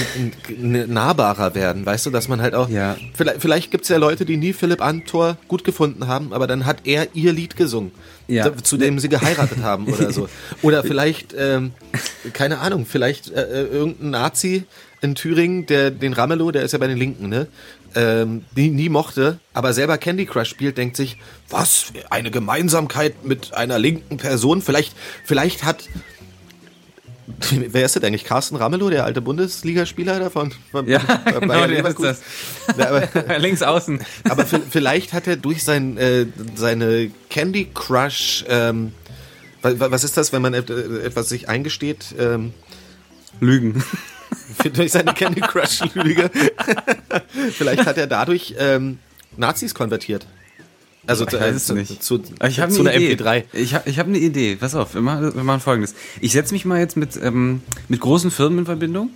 nahbarer werden. Weißt du, dass man halt auch. Ja. Vielleicht, vielleicht gibt es ja Leute, die nie Philipp Antor gut gefunden haben, aber dann hat er ihr Lied gesungen. Ja. Zu dem sie geheiratet haben oder so. [LAUGHS] Oder vielleicht, ähm, keine Ahnung, vielleicht äh, äh, irgendein Nazi in Thüringen, der den Ramelow, der ist ja bei den Linken, ne? Ähm, nie, nie mochte, aber selber Candy Crush spielt, denkt sich, was, eine Gemeinsamkeit mit einer linken Person? Vielleicht, vielleicht hat, wer ist das eigentlich? Carsten Ramelow, der alte Bundesligaspieler davon? Von, Ja, genau, der ist das. Ja, aber, [LAUGHS] Links außen. aber vielleicht hat er durch sein, äh, seine Candy Crush, ähm, wa- wa- was ist das, wenn man äh, etwas sich eingesteht? Ähm, Lügen. [LAUGHS] durch seine Candy Crush Lüge. [LAUGHS] vielleicht hat er dadurch ähm, Nazis konvertiert. Also Ich zu, weiß es zu, nicht. zu, Ich habe zu eine einer Idee. MP3. Ich habe ich hab eine Idee. Pass auf, wir machen, wir machen folgendes. Ich setze mich mal jetzt mit, ähm, mit großen Firmen in Verbindung.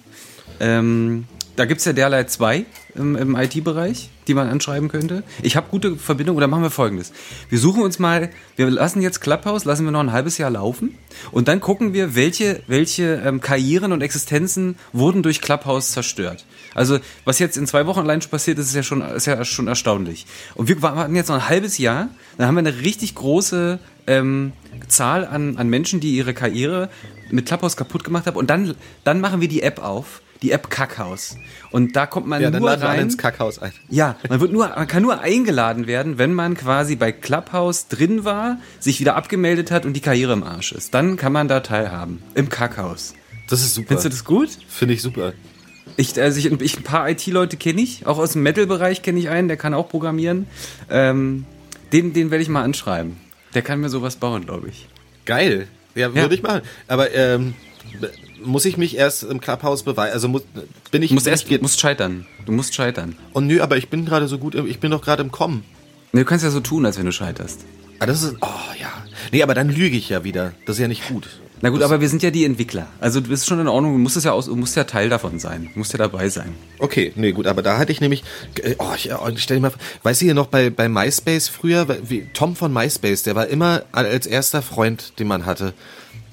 Ähm, da gibt's ja derlei zwei im, im IT-Bereich, die man anschreiben könnte. Ich habe gute Verbindungen oder machen wir folgendes. Wir suchen uns mal, wir lassen jetzt Clubhouse, lassen wir noch ein halbes Jahr laufen und dann gucken wir, welche, welche ähm, Karrieren und Existenzen wurden durch Clubhouse zerstört. Also was jetzt in zwei Wochen allein schon passiert ist, ist ja schon, ist ja schon erstaunlich. Und wir warten jetzt noch ein halbes Jahr, dann haben wir eine richtig große ähm, Zahl an, an Menschen, die ihre Karriere mit Clubhouse kaputt gemacht haben und dann, dann machen wir die App auf. Die App Kackhaus. Und da kommt man Ja, dann nur rein. ins Kackhaus ein. Ja, man wird nur, man kann nur eingeladen werden, wenn man quasi bei Clubhouse drin war, sich wieder abgemeldet hat und die Karriere im Arsch ist. Dann kann man da teilhaben. Im Kackhaus. Das ist super. Findest du das gut? Finde ich super. Ich, also ich, ich ein paar IT-Leute kenne ich, auch aus dem Metal-Bereich kenne ich einen, der kann auch programmieren. Ähm, den, den werde ich mal anschreiben. Der kann mir sowas bauen, glaube ich. Geil. Ja, Ja. würde ich machen. Aber ähm, muss ich mich erst im Clubhouse beweisen? Also muss, bin ich. Du musst bin erst, ich musst scheitern. Du musst scheitern. oh nö, aber ich bin gerade so gut. Ich bin doch gerade im Kommen. Du kannst ja so tun, als wenn du scheiterst. Ah, das ist. Oh ja. Nee, aber dann lüge ich ja wieder. Das ist ja nicht gut. Na gut, aber wir sind ja die Entwickler. Also du bist schon in Ordnung, du musst es ja aus, du musst ja Teil davon sein. Du musst ja dabei sein. Okay, nee, gut, aber da hatte ich nämlich, äh, oh, ich, oh, stell dir mal weißt du hier noch bei, bei MySpace früher, wie, Tom von MySpace, der war immer als erster Freund, den man hatte.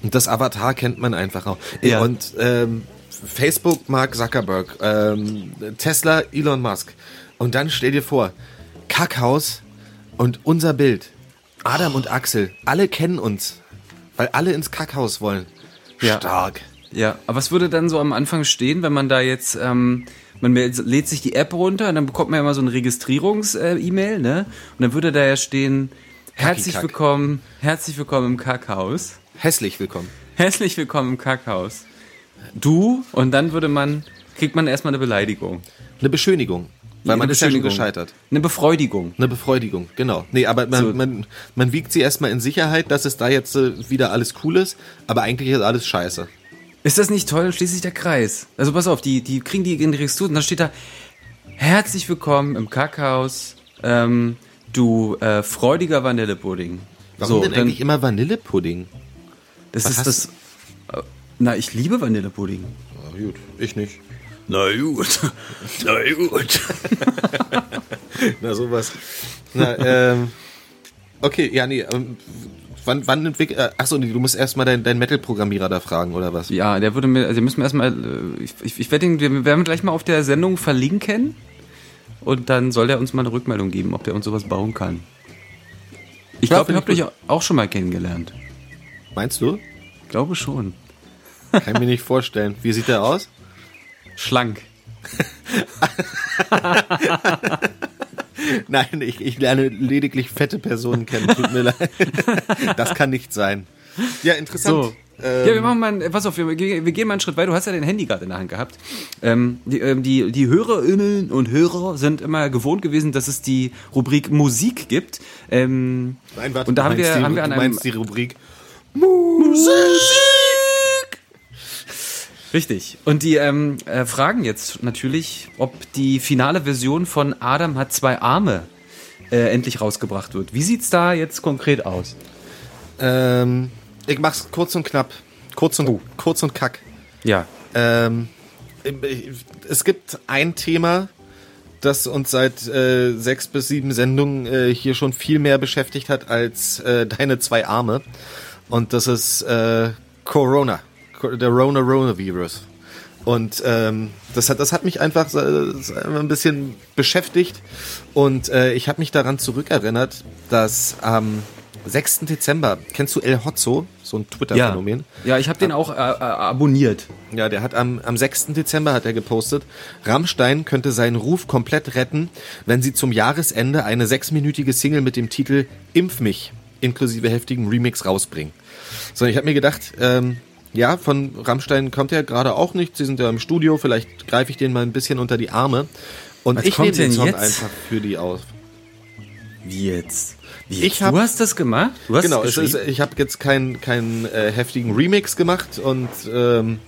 Und das Avatar kennt man einfach auch. Ja. Und ähm, Facebook Mark Zuckerberg, ähm, Tesla Elon Musk. Und dann stell dir vor, Kackhaus und unser Bild, Adam und Axel, alle kennen uns, weil alle ins Kackhaus wollen. Ja. Stark. Ja, aber was würde dann so am Anfang stehen, wenn man da jetzt, ähm, man lädt sich die App runter und dann bekommt man ja immer so eine Registrierungs-E-Mail, ne? Und dann würde da ja stehen, herzlich Kack. willkommen, herzlich willkommen im Kackhaus. Hässlich willkommen. Herzlich willkommen im Kackhaus. Du, und dann würde man, kriegt man erstmal eine Beleidigung. Eine Beschönigung. Weil Eine man ist ja schon gescheitert. Eine Befreudigung. Eine Befreudigung, genau. Nee, aber man, So. man, man wiegt sie erstmal in Sicherheit, dass es da jetzt äh, wieder alles cool ist, aber eigentlich ist alles scheiße. Ist das nicht toll? Dann schließt sich der Kreis. Also pass auf, die, die kriegen die in die Registrierung und dann steht da, herzlich willkommen im Kackhaus, ähm, du äh, freudiger Vanillepudding. Warum so, denn dann, eigentlich immer Vanillepudding? das was ist hast das. äh, Na, ich liebe Vanillepudding. Na gut, ich nicht. Na gut. [LAUGHS] Na gut. [LAUGHS] Na sowas. Na, ähm, okay, ja, nee, ähm, wann, wann entwickelt, äh, achso, nee, du musst erstmal deinen dein Metal-Programmierer da fragen, oder was? Ja, der würde mir, also müssen wir erstmal, äh, ich, ich, ich werde den, wir werden gleich mal auf der Sendung verlinken und dann soll der uns mal eine Rückmeldung geben, ob der uns sowas bauen kann. Ich Ja, glaube, ihr habt ich euch auch schon mal kennengelernt. Meinst du? Glaube schon. Kann ich mir nicht vorstellen. Wie sieht der aus? Schlank. [LAUGHS] Nein, ich, ich lerne lediglich fette Personen kennen. Tut mir leid. [LAUGHS] Das kann nicht sein. Ja, interessant. So. Ähm, ja, wir machen mal, einen- pass auf, wir, wir gehen mal einen Schritt weiter. Du hast ja dein Handy gerade in der Hand gehabt. Ähm, die, ähm, die, die Hörerinnen und Hörer sind immer gewohnt gewesen, dass es die Rubrik Musik gibt. Ähm, Nein, warte, und da du haben wir, die, haben wir an du einem meinst die Rubrik. Richtig. Und die ähm, äh, fragen jetzt natürlich, ob die finale Version von Adam hat zwei Arme äh, endlich rausgebracht wird. Wie sieht's da jetzt konkret aus? Ähm, ich mach's kurz und knapp. Kurz und, Oh. kurz und kack. Ja. Ähm, es gibt ein Thema, das uns seit äh, sechs bis sieben Sendungen äh, hier schon viel mehr beschäftigt hat als äh, deine zwei Arme. Und das ist äh, Corona. Co- Der Rona-Rona-Virus. Und ähm, das, hat, das hat mich einfach ein bisschen beschäftigt. Und äh, ich habe mich daran zurückerinnert, dass am 6. Dezember, kennst du El Hotzo, so ein Ja, Twitter-Phänomen? ja ich habe den auch äh, äh, abonniert. Ja, der hat am, am 6. Dezember hat er gepostet, Rammstein könnte seinen Ruf komplett retten, wenn sie zum Jahresende eine sechsminütige Single mit dem Titel Impf mich inklusive heftigen Remix rausbringen. So, ich habe mir gedacht, ähm, ja, von Rammstein kommt ja gerade auch nichts, sie sind ja im Studio, vielleicht greife ich den mal ein bisschen unter die Arme. Und Was ich nehme den Song jetzt? einfach für die auf. Wie jetzt? Wie Ich jetzt? hab- du hast das gemacht? Hast Genau, ist, ich habe jetzt keinen keinen äh, heftigen Remix gemacht und ähm,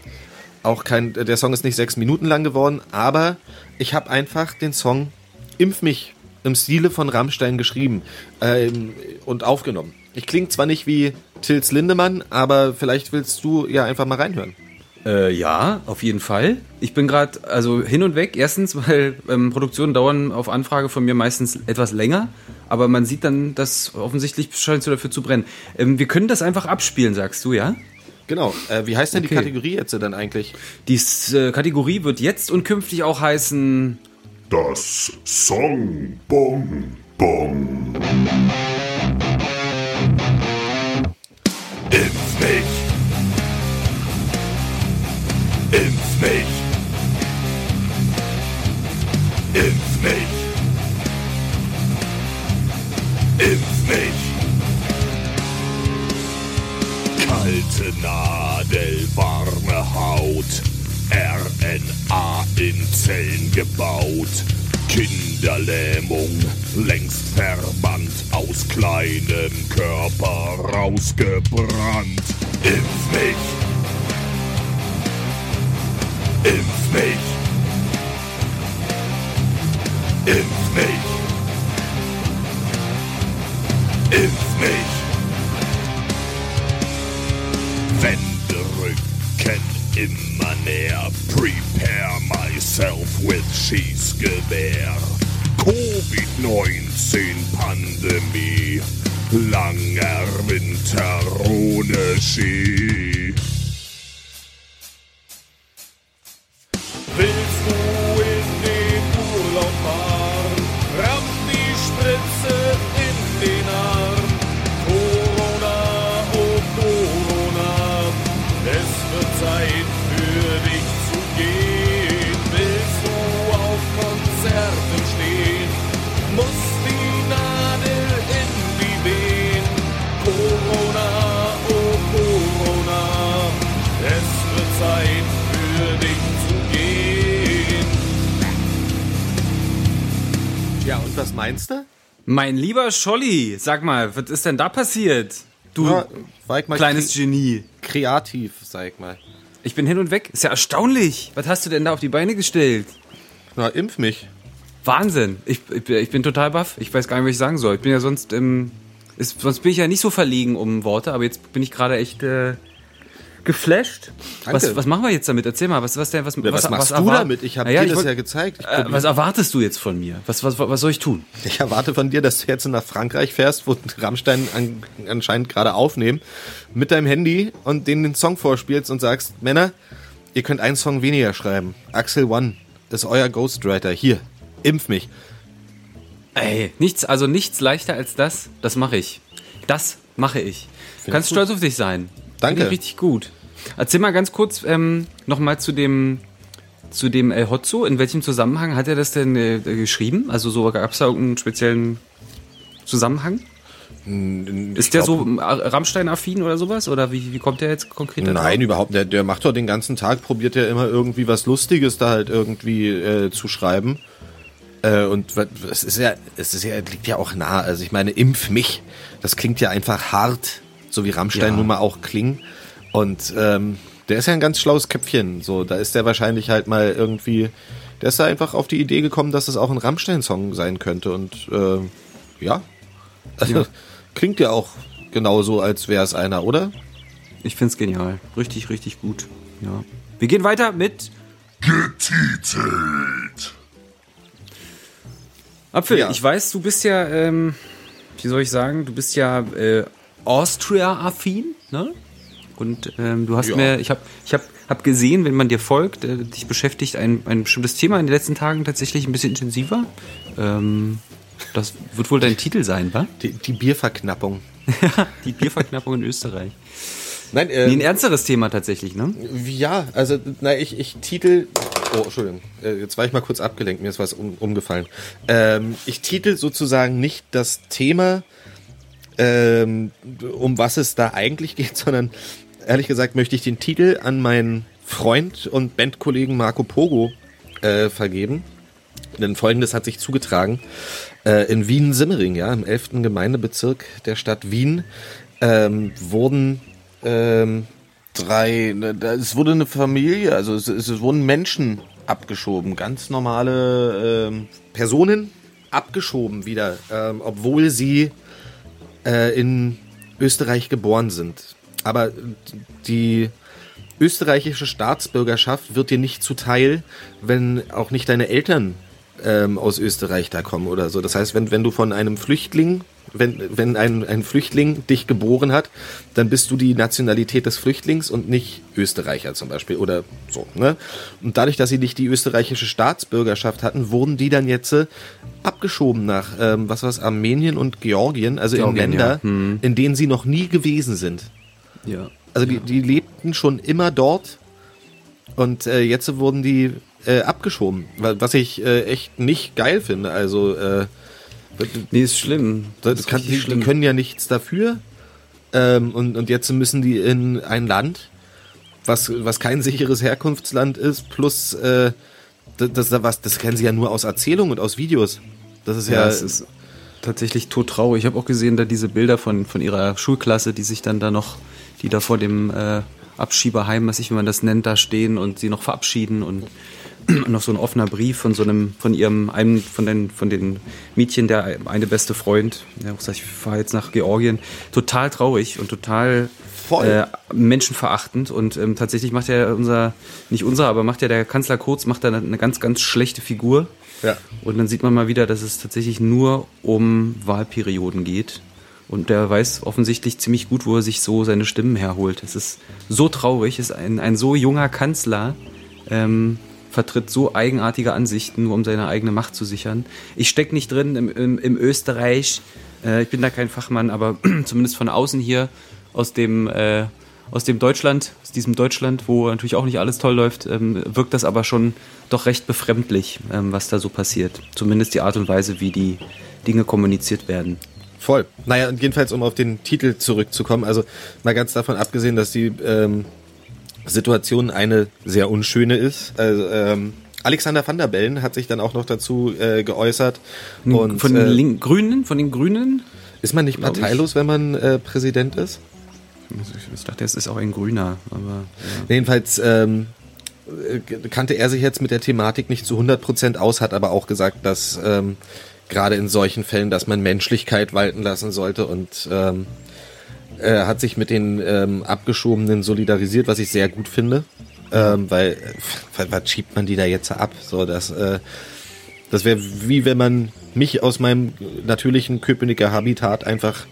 auch kein, der Song ist nicht sechs Minuten lang geworden, aber ich habe einfach den Song Impf mich im Stile von Rammstein geschrieben ähm, und aufgenommen. Ich klinge zwar nicht wie Tils Lindemann, aber vielleicht willst du ja einfach mal reinhören. Äh, ja, auf jeden Fall. Ich bin gerade also hin und weg. Erstens, [LAUGHS] weil ähm, Produktionen dauern auf Anfrage von mir meistens etwas länger, aber man sieht dann, dass offensichtlich scheinst du dafür zu brennen. Ähm, wir können das einfach abspielen, sagst du, ja? Genau. Äh, wie heißt denn die Okay. Kategorie jetzt dann eigentlich? Die äh, Kategorie wird jetzt und künftig auch heißen. Das Song Bong Bong. Mich. Impf mich. Impf mich. Impf mich. Kalte Nadel, warme Haut. RNA in Zellen gebaut. Kinderlähmung, längst verbannt, aus kleinem Körper rausgebrannt. Impf mich. Impf mich. Impf mich. Impf mich. Wände rücken immer näher. Prepare myself with Schießgewehr. Covid-19 Pandemie. Langer Winter ohne Ski. Mein lieber Scholli, sag mal, was ist denn da passiert? Du Ja, kleines Genie. kreativ, sag ich mal. Ich bin hin und weg. Ist ja erstaunlich. Was hast du denn da auf die Beine gestellt? Na, impf mich. Wahnsinn. Ich, ich, bin- ich bin total baff. Ich weiß gar nicht, was ich sagen soll. Ich bin ja sonst, ähm, ist, sonst bin ich ja nicht so verlegen um Worte, aber jetzt bin ich gerade echt äh, geflasht. Danke. Was, was machen wir jetzt damit? Erzähl mal, was, was, denn, was, was, machst du erwar- damit? Ich habe Naja, dir ich das wollt- ja gezeigt. Äh, was erwartest du jetzt von mir? Was, was, was soll ich tun? ich erwarte von dir, dass du jetzt nach Frankreich fährst, wo [LAUGHS] Rammstein an, anscheinend gerade aufnehmen, mit deinem Handy und denen den Song vorspielst und sagst, Männer, ihr könnt einen Song weniger schreiben. Axel One ist euer Ghostwriter. Hier, impf mich. Ey, nichts, also nichts leichter als das. Das mache ich. Das mache ich. Du kannst gut. stolz auf dich sein. Danke. Ich richtig gut. Erzähl mal ganz kurz ähm, nochmal zu dem zu dem El Hotzo. In welchem Zusammenhang hat er das denn äh, geschrieben? Also so gab es da irgendeinen speziellen Zusammenhang? Ist der so äh, Rammstein-affin oder sowas? Oder wie, wie kommt der jetzt konkret da Nein, überhaupt. Der, der macht doch den ganzen Tag, probiert ja immer irgendwie was Lustiges da halt irgendwie äh, zu schreiben. Äh, und es ist ja, es ist ja, liegt ja auch nah. Also ich meine, impf mich. Das klingt ja einfach hart, so wie Rammstein Ja. nun mal auch klingen. Und ähm, der ist ja ein ganz schlaues Köpfchen. So, da ist der wahrscheinlich halt mal irgendwie, der ist da einfach auf die Idee gekommen, dass es auch ein Rammstein-Song sein könnte. Und äh, ja, also, Ja. [LAUGHS] klingt ja auch genauso, als wäre es einer, oder? Ich find's genial. Richtig, richtig gut. Ja. Wir gehen weiter mit Getitelt. Apfel, Ja. ich weiß, du bist ja, ähm, wie soll ich sagen, du bist ja äh, Austria-affin, ne? Und ähm, du hast Ja. mir, ich habe ich hab, hab gesehen, wenn man dir folgt, äh, dich beschäftigt ein, ein bestimmtes Thema in den letzten Tagen tatsächlich ein bisschen intensiver. Ähm, das wird wohl dein Titel sein, wa? Die, die Bierverknappung. [LAUGHS] Die Bierverknappung in Österreich. Nein, äh, Nee, ein ernsteres Thema tatsächlich, ne? ja, also, na, ich, ich titel. Oh, Entschuldigung, äh, jetzt war ich mal kurz abgelenkt, mir ist was um, umgefallen. Ähm, ich titel sozusagen nicht das Thema, ähm, um was es da eigentlich geht, [LAUGHS] sondern ehrlich gesagt möchte ich den Titel an meinen Freund und Bandkollegen Marco Pogo äh, vergeben. Denn folgendes hat sich zugetragen. Äh, in Wien-Simmering, ja, im 11. Gemeindebezirk der Stadt Wien, ähm, wurden ähm, drei, ne, es wurde eine Familie, also es, es wurden Menschen abgeschoben, ganz normale ähm, Personen abgeschoben wieder, ähm, obwohl sie äh, in Österreich geboren sind. Aber die österreichische Staatsbürgerschaft wird dir nicht zuteil, wenn auch nicht deine Eltern ähm, aus Österreich da kommen oder so. Das heißt, wenn, wenn du von einem Flüchtling, wenn, wenn ein, ein Flüchtling dich geboren hat, dann bist du die Nationalität des Flüchtlings und nicht Österreicher zum Beispiel oder so. Ne? Und dadurch, dass sie nicht die österreichische Staatsbürgerschaft hatten, wurden die dann jetzt äh, abgeschoben nach, ähm, was war's, Armenien und Georgien, also Georgien, in ja. Länder, Hm. in denen sie noch nie gewesen sind. Ja. Also die, die lebten schon immer dort und äh, jetzt wurden die äh, abgeschoben, wa- was ich äh, echt nicht geil finde. Also äh, Nee, ist schlimm. das ist kann, die, die können ja nichts dafür ähm, und, und jetzt müssen die in ein Land, was, was kein sicheres Herkunftsland ist, plus äh, das, das, was, das kennen sie ja nur aus Erzählungen und aus Videos. Das ist ja, Ja, ist tatsächlich todtraurig. Ich habe auch gesehen, da diese Bilder von, von ihrer Schulklasse, die sich dann da noch, die da vor dem äh, Abschieberheim, was ich, wie man das nennt, da stehen und sie noch verabschieden und [CLEARS THROAT] noch so ein offener Brief von so einem, von ihrem, einem von den, von den Mädchen, der eine beste Freund, der auch sagt, ich fahre jetzt nach Georgien. Total traurig und total. Äh, menschenverachtend und ähm, tatsächlich macht ja unser, nicht unser, aber macht ja der Kanzler Kurz, macht da eine, eine ganz, ganz schlechte Figur. Ja. Und dann sieht man mal wieder, dass es tatsächlich nur um Wahlperioden geht. Und der weiß offensichtlich ziemlich gut, wo er sich so seine Stimmen herholt. Es ist so traurig, es ist ein, ein so junger Kanzler, ähm, vertritt so eigenartige Ansichten, nur um seine eigene Macht zu sichern. Ich stecke nicht drin im, im, im Österreich, äh, ich bin da kein Fachmann, aber [CLEARS THROAT] zumindest von außen hier aus dem, äh, aus dem Deutschland, aus diesem Deutschland, wo natürlich auch nicht alles toll läuft, ähm, wirkt das aber schon doch recht befremdlich, ähm, was da so passiert. Zumindest die Art und Weise, wie die Dinge kommuniziert werden. Voll. Naja, und jedenfalls, um auf den Titel zurückzukommen, also mal ganz davon abgesehen, dass die ähm, Situation eine sehr unschöne ist. Also, ähm, Alexander van der Bellen hat sich dann auch noch dazu äh, geäußert. Und, von den äh, Grünen, von den Grünen? ist man nicht glaub ich. parteilos, wenn man äh, Präsident ist? Ich dachte, es ist auch ein Grüner, aber Jedenfalls ähm, äh, kannte er sich jetzt mit der Thematik nicht zu 100% aus, hat aber auch gesagt, dass ähm, gerade in solchen Fällen, dass man Menschlichkeit walten lassen sollte und ähm, er hat sich mit den ähm, Abgeschobenen solidarisiert, was ich sehr gut finde, ähm, weil äh, was schiebt man die da jetzt ab? So, das, äh, das wäre wie wenn man mich aus meinem natürlichen Köpenicker Habitat einfach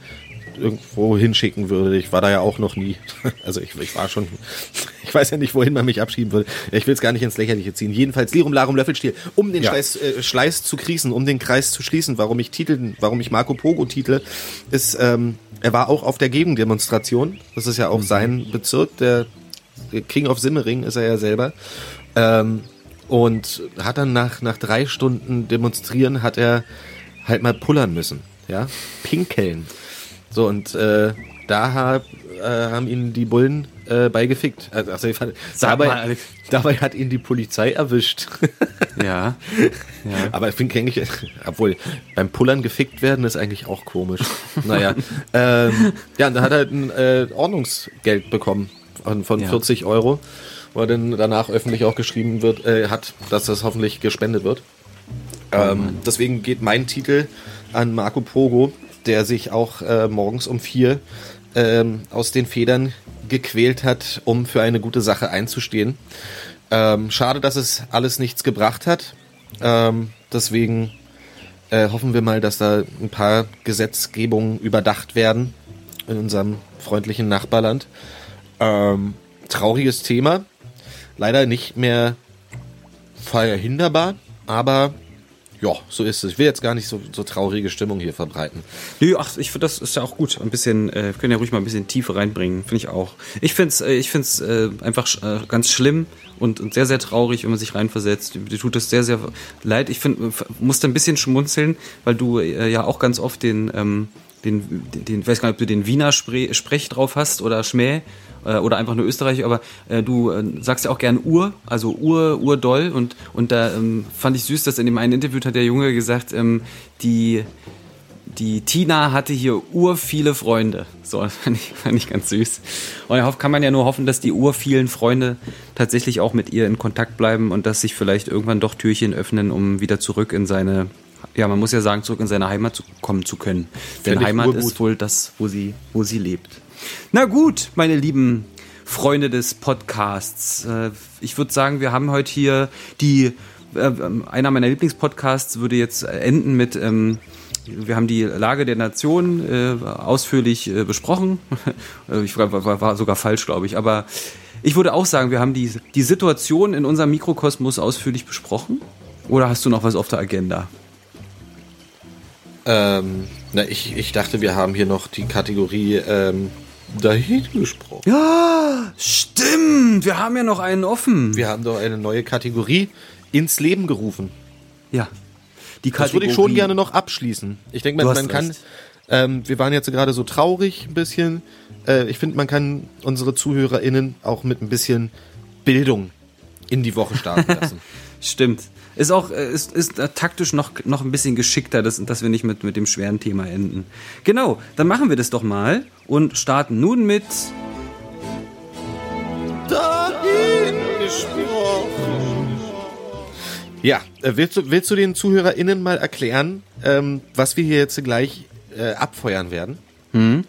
irgendwo hinschicken würde. Ich war da ja auch noch nie. [LAUGHS] Also ich, ich war schon, [LAUGHS] ich weiß ja nicht, wohin man mich abschieben würde. Ich will es gar nicht ins Lächerliche ziehen. Jedenfalls Lirum Larum Löffelstiel. Um den Ja. Schleiß, äh, Schleiß zu krießen, um den Kreis zu schließen, warum ich Titel, warum ich Marco Pogo titel, ist, ähm, er war auch auf der Gegendemonstration. Das ist ja auch sein Bezirk, der King of Simmering ist er ja selber. Ähm, und hat dann nach, nach drei Stunden demonstrieren, hat er halt mal pullern müssen. Ja, pinkeln. So, und äh, da hab, äh, haben ihn die Bullen äh, beigefickt. Also, also, dabei, mal, dabei hat ihn die Polizei erwischt. [LAUGHS] ja. ja. Aber ich finde eigentlich, obwohl beim Pullern gefickt werden ist eigentlich auch komisch. naja. [LAUGHS] Ähm, ja, und da hat er halt ein äh, Ordnungsgeld bekommen von, von Ja. 40 Euro, wo er dann danach öffentlich auch geschrieben wird, äh, hat, dass das hoffentlich gespendet wird. Ähm, deswegen geht mein Titel an Marco Pogo, der sich auch äh, morgens um vier ähm, aus den Federn gequält hat, um für eine gute Sache einzustehen. Ähm, schade, dass es alles nichts gebracht hat. Ähm, deswegen äh, hoffen wir mal, dass da ein paar Gesetzgebungen überdacht werden in unserem freundlichen Nachbarland. Ähm, trauriges Thema. Leider nicht mehr verhinderbar, aber ja, so ist es. Ich will jetzt gar nicht so, so traurige Stimmung hier verbreiten. Nö, ach, ich finde, das ist ja auch gut. Ein bisschen, äh, wir können ja ruhig mal ein bisschen Tiefe reinbringen, finde ich auch. Ich finde es äh, ich find's, äh, einfach äh, ganz schlimm und, und sehr, sehr traurig, wenn man sich reinversetzt. Dir tut es sehr, sehr leid. Ich finde, musste ein bisschen schmunzeln, weil du äh, ja auch ganz oft den, ähm, den, den, den, weiß gar nicht, ob du den Wiener Spre Sprech drauf hast oder Schmäh äh, oder einfach nur Österreich, aber äh, du äh, sagst ja auch gern Ur, also Ur, Urdoll und, und da ähm, fand ich süß, dass in dem einen Interview hat der Junge gesagt, ähm, die, die Tina hatte hier ur viele Freunde. So, das [LAUGHS] fand ich, fand ich ganz süß. Und da kann man ja nur hoffen, dass die ur vielen Freunde tatsächlich auch mit ihr in Kontakt bleiben und dass sich vielleicht irgendwann doch Türchen öffnen, um wieder zurück in seine, ja, man muss ja sagen, zurück in seine Heimat zu, kommen zu können. Denn Heimat ist wohl das, wo sie, wo sie lebt. Na gut, meine lieben Freunde des Podcasts. Äh, Ich würde sagen, wir haben heute hier die, äh, einer meiner Lieblingspodcasts würde jetzt enden mit, ähm, wir haben die Lage der Nation äh, ausführlich äh, besprochen. [LAUGHS] Äh, ich war sogar falsch, glaube ich. Aber ich würde auch sagen, wir haben die, die Situation in unserem Mikrokosmos ausführlich besprochen. Oder hast du noch was auf der Agenda? Ähm, na, ich, ich dachte, wir haben hier noch die Kategorie ähm, dahin gesprochen. Ja, stimmt. Wir haben ja noch einen offen. Wir haben doch eine neue Kategorie ins Leben gerufen. Ja. Die Das würde ich schon gerne noch abschließen. Ich denke, man, man kann. Ähm, wir waren jetzt gerade so traurig ein bisschen. Äh, ich finde, man kann unsere ZuhörerInnen auch mit ein bisschen Bildung in die Woche starten lassen. [LAUGHS] Stimmt. Ist auch, äh, ist, ist äh, taktisch noch, noch ein bisschen geschickter, dass, dass wir nicht mit, mit dem schweren Thema enden. Genau, dann machen wir das doch mal und starten nun mit. Ja, äh, willst du, willst du den ZuhörerInnen mal erklären, ähm, was wir hier jetzt gleich äh, abfeuern werden? Hm.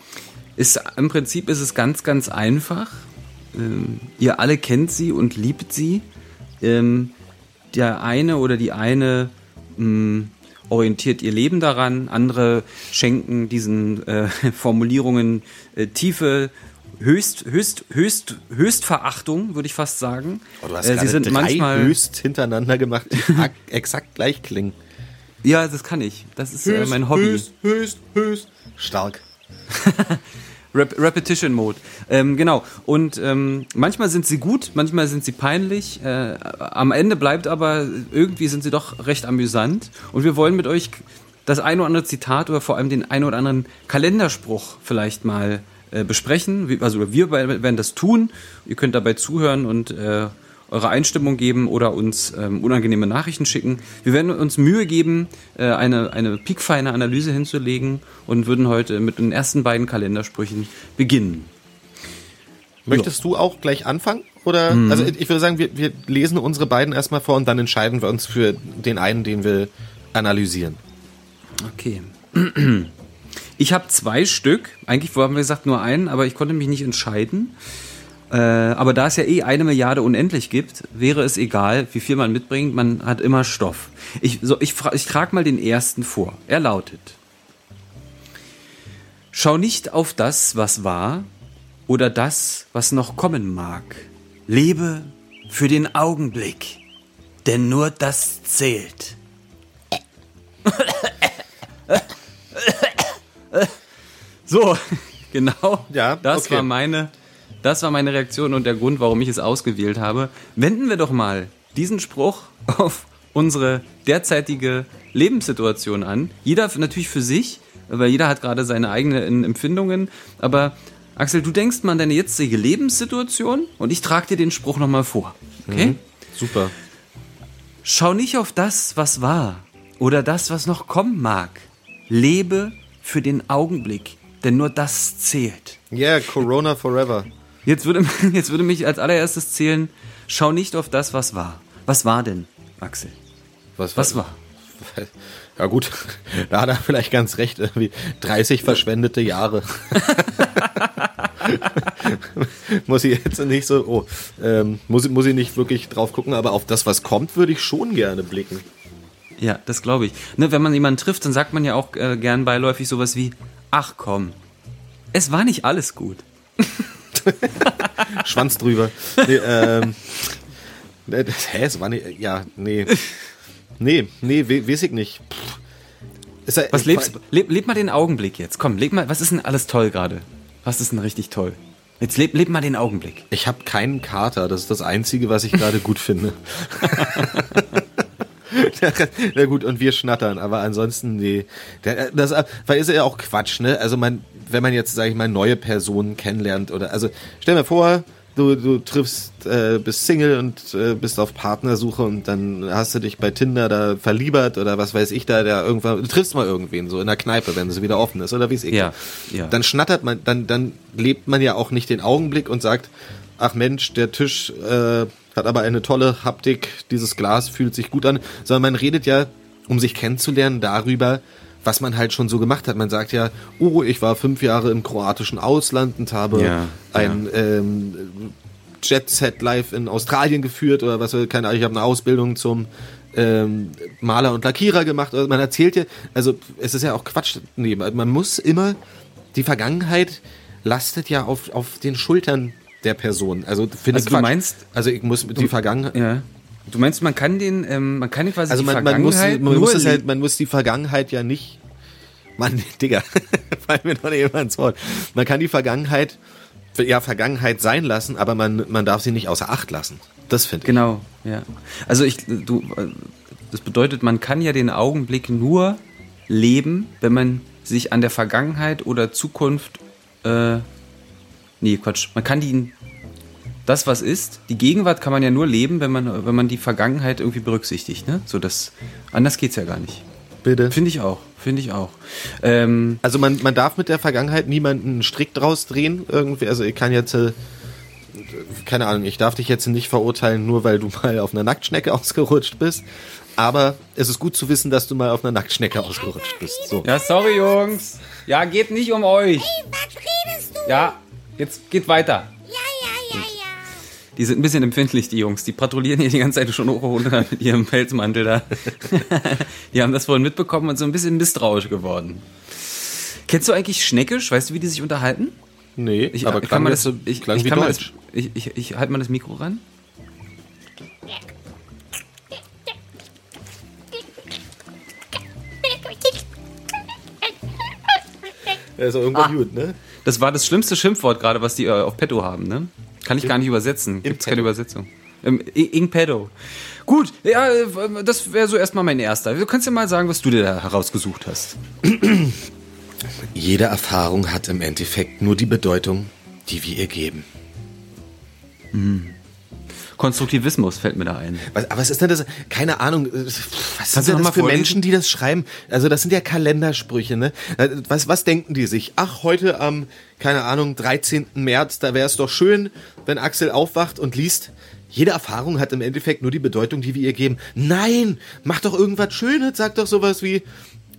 Ist, Im Prinzip ist es ganz, ganz einfach. Ähm, ihr alle kennt sie und liebt sie. Ähm, der eine oder die eine mh, orientiert ihr Leben daran, andere schenken diesen äh, [LAUGHS] Formulierungen äh, tiefe Höchst, Höchst, Höchst, Höchstverachtung, würde ich fast sagen. Oh, du hast Äh, sie sind drei manchmal, höchst hintereinander gemacht, die [LAUGHS] ak- exakt gleich klingen. ja, das kann ich. Das ist äh, mein Hobby. höchst, höchst, höchst. Stark. [LAUGHS] Rep Repetition Mode. Ähm, genau. Und ähm, manchmal sind sie gut, manchmal sind sie peinlich. Äh, am Ende bleibt aber, irgendwie sind sie doch recht amüsant. Und wir wollen mit euch das ein oder andere Zitat oder vor allem den ein oder anderen Kalenderspruch vielleicht mal äh, besprechen. Also wir werden das tun. Ihr könnt dabei zuhören und äh, eure Einstimmung geben oder uns ähm, unangenehme Nachrichten schicken. Wir werden uns Mühe geben, äh, eine, eine piekfeine Analyse hinzulegen und würden heute mit den ersten beiden Kalendersprüchen beginnen. Möchtest du auch gleich anfangen? Oder, Mhm. also ich würde sagen, wir, wir lesen unsere beiden erstmal vor und dann entscheiden wir uns für den einen, den wir analysieren. Okay. [CLEARS THROAT] Ich habe zwei Stück. Eigentlich haben wir gesagt nur einen, aber ich konnte mich nicht entscheiden. Äh, aber da es ja eh eine Milliarde unendlich gibt, wäre es egal, wie viel man mitbringt. Man hat immer Stoff. Ich, so, ich, ich trage mal den ersten vor. Er lautet: Schau nicht auf das, was war oder das, was noch kommen mag. Lebe für den Augenblick, denn nur das zählt. So, [LAUGHS] genau. Ja, das okay. war meine, das war meine Reaktion und der Grund, warum ich es ausgewählt habe. Wenden wir doch mal diesen Spruch [LAUGHS] auf unsere derzeitige Lebenssituation an. Jeder natürlich für sich, weil jeder hat gerade seine eigenen Empfindungen. Aber Axel, du denkst mal an deine jetzige Lebenssituation und ich trage dir den Spruch nochmal vor. Okay? Super. Schau nicht auf das, was war oder das, was noch kommen mag. Lebe für den Augenblick, denn nur das zählt. Yeah, Corona forever. Jetzt würde, [LAUGHS] jetzt würde mich als allererstes zählen, schau nicht auf das, was war. Was war denn, Axel? Was war? [LAUGHS] Ja gut, da hat er vielleicht ganz recht, irgendwie 30 verschwendete Jahre. [LAUGHS] muss ich jetzt nicht so, oh, ähm, muss, muss ich nicht wirklich drauf gucken, aber auf das, was kommt, würde ich schon gerne blicken. Ja, das glaube ich. Ne, wenn man jemanden trifft, dann sagt man ja auch äh, gern beiläufig sowas wie, ach komm, es war nicht alles gut. [LAUGHS] Schwanz drüber. Nee, ähm, äh, das- hä, es war nicht, ja, nee. Nee, nee, we, weiß ich nicht. Ja- Was lebst, leb, leb mal den Augenblick jetzt. Komm, leb mal, was ist denn alles toll gerade? Was ist denn richtig toll? Jetzt leb, leb mal den Augenblick. Ich habe keinen Kater, das ist das Einzige, was ich gerade gut finde. [LAUGHS] [LAUGHS] Na gut, und wir schnattern, aber ansonsten, nee. Der- Das, weil ist ja auch Quatsch, ne? Also man, wenn man jetzt, sage ich mal, neue Personen kennenlernt oder, also stell mir vor, du, du triffst, äh, bist Single und äh, bist auf Partnersuche und dann hast du dich bei Tinder da verliebert oder was weiß ich da, der irgendwann, du triffst mal irgendwen so in der Kneipe, wenn sie wieder offen ist oder wie es ich. Ja, ja. Dann schnattert man, dann, dann lebt man ja auch nicht den Augenblick und sagt, ach Mensch, der Tisch äh, hat aber eine tolle Haptik, dieses Glas fühlt sich gut an, sondern man redet ja, um sich kennenzulernen, darüber, was man halt schon so gemacht hat. Man sagt ja, oh, ich war fünf Jahre im kroatischen Ausland und habe Ja, ein ähm, Jet Set Live in Australien geführt oder was, keine Ahnung, ich habe eine Ausbildung zum ähm, Maler und Lackierer gemacht. Also man erzählt ja, also es ist ja auch Quatsch. Nee, man muss immer, die Vergangenheit lastet ja auf, auf den Schultern der Person. Also finde Also ich du Quatsch. meinst- also ich muss die Vergangenheit, Ja. Du meinst, man kann den, ähm, man kann quasi also die man, man muss, Vergangenheit man muss halt, man muss die Vergangenheit ja nicht, Mann, [LAUGHS] Digga, [LAUGHS] fall mir noch nicht immer ins Wort. Man kann die Vergangenheit, ja, Vergangenheit sein lassen, aber man, man darf sie nicht außer Acht lassen. Das finde ich. Genau, ja. Also ich, du, das bedeutet, man kann ja den Augenblick nur leben, wenn man sich an der Vergangenheit oder Zukunft, äh, nee, Quatsch, man kann die, das was ist, die Gegenwart kann man ja nur leben, wenn man, wenn man die Vergangenheit irgendwie berücksichtigt, ne? So das, anders geht's ja gar nicht. Bitte. Finde ich auch, finde ich auch. Ähm, Also man, man darf mit der Vergangenheit niemanden einen Strick draus drehen irgendwie. Also ich kann jetzt, äh, keine Ahnung, ich darf dich jetzt nicht verurteilen, nur weil du [LAUGHS] mal auf einer Nacktschnecke ausgerutscht bist. Aber es ist gut zu wissen, dass du mal auf einer Nacktschnecke ausgerutscht bist. So. Ja, sorry, Jungs. Ja, geht nicht um euch. Was redest du? Ja, jetzt geht weiter. Ja, ja, ja, ja. Die sind ein bisschen empfindlich, die Jungs. Die patrouillieren hier die ganze Zeit schon hoch und runter mit ihrem Pelzmantel da. [LAUGHS] die haben das vorhin mitbekommen und so ein bisschen misstrauisch geworden. Kennst du eigentlich Schneckisch? Weißt du, wie die sich unterhalten? Nee, Ich, aber kann man das, so- ich, klang ich wie kann mal das, Deutsch. ich, ich, ich halte mal das Mikro ran. Ja, ist auch irgendwann gut, ne? Das war das schlimmste Schimpfwort gerade, was die äh, auf Petto haben, ne? Kann ich gar nicht übersetzen. Gibt's keine Petto. Übersetzung. Im in Petto. Gut, ja, äh, das wäre so erstmal mein erster. Du kannst ja mal sagen, was du dir da herausgesucht hast. Jede Erfahrung hat im Endeffekt nur die Bedeutung, die wir ihr geben. Konstruktivismus fällt mir da ein. Was, aber was ist denn das? Keine Ahnung. äh, Was sind denn das für vorlesen? Menschen, die das schreiben? Also das sind ja Kalendersprüche, ne? Äh, Was, was denken die sich? Ach, heute am, keine Ahnung, 13. März, da wäre es doch schön, wenn Axel aufwacht und liest. Jede Erfahrung hat im Endeffekt nur die Bedeutung, die wir ihr geben. Nein, mach doch irgendwas Schönes, sag doch sowas wie,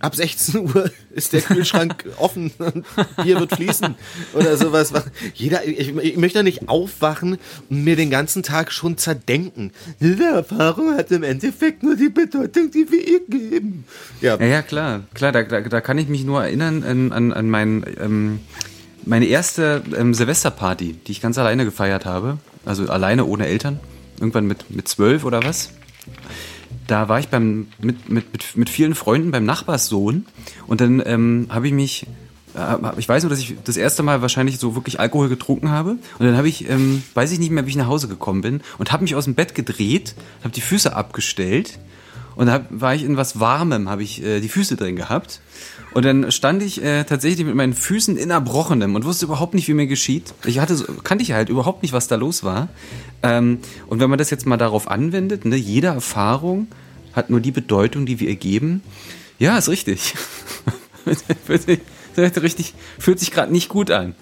ab 16 Uhr [LAUGHS] ist der Kühlschrank [LAUGHS] offen und Bier wird fließen oder sowas. Jeder, ich, ich möchte nicht aufwachen und mir den ganzen Tag schon zerdenken. Diese Erfahrung hat im Endeffekt nur die Bedeutung, die wir ihr geben. Ja, Ja, ja, klar. Klar, da, da, da kann ich mich nur erinnern an, an, an mein, ähm, meine erste ähm, Silvesterparty, die ich ganz alleine gefeiert habe. Also alleine, ohne Eltern. Irgendwann mit, mit zwölf oder was. Da war ich beim, mit, mit, mit, vielen Freunden beim Nachbarssohn und dann ähm, habe ich mich, äh, ich weiß nur, dass ich das erste Mal wahrscheinlich so wirklich Alkohol getrunken habe und dann habe ich, ähm, weiß ich nicht mehr, wie ich nach Hause gekommen bin und habe mich aus dem Bett gedreht, habe die Füße abgestellt und da war ich in was Warmem, habe ich äh, die Füße drin gehabt. Und dann stand ich äh, tatsächlich mit meinen Füßen in Erbrochenem und wusste überhaupt nicht, wie mir geschieht. Ich hatte so, kannte ich halt überhaupt nicht, was da los war. Ähm, und wenn man das jetzt mal darauf anwendet, ne, jede Erfahrung hat nur die Bedeutung, die wir ihr geben. Ja, ist richtig. [LAUGHS] fühlt sich, richtig, fühlt sich gerade nicht gut an.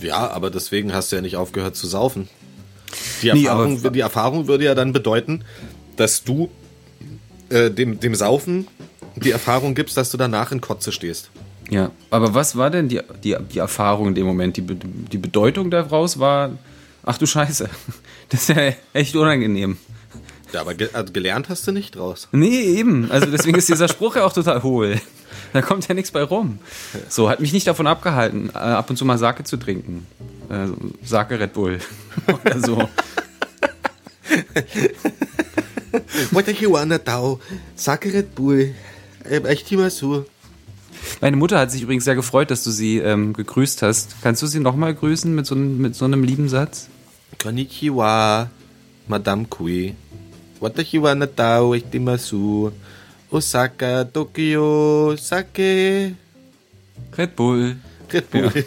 ja, aber deswegen hast du ja nicht aufgehört zu saufen. Die Nee, Erfahrung, aber- die Erfahrung würde ja dann bedeuten, dass du äh, dem, dem Saufen die Erfahrung gibst, dass du danach in Kotze stehst. Ja, aber was war denn die, die, die Erfahrung in dem Moment? Die, die Bedeutung daraus war, ach du Scheiße, [LAUGHS] das ist ja echt unangenehm. Ja, aber ge also gelernt hast du nicht draus. Nee, eben. Also deswegen ist dieser Spruch ja auch total hohl. Da kommt ja nichts bei rum. So, hat mich nicht davon abgehalten, äh, ab und zu mal Sake zu trinken. Äh, Sake Red Bull. [LAUGHS] Oder so. Sag Red Bull. Äh, Echt immer so. Meine Mutter hat sich übrigens sehr gefreut, dass du sie ähm, gegrüßt hast. Kannst du sie nochmal grüßen mit so, einem- mit so einem lieben Satz? Konnichiwa, Madame Kui. What you wanna do? Echt immer so. Osaka, Tokio, Sake, Red Bull. Red Bull. [LAUGHS]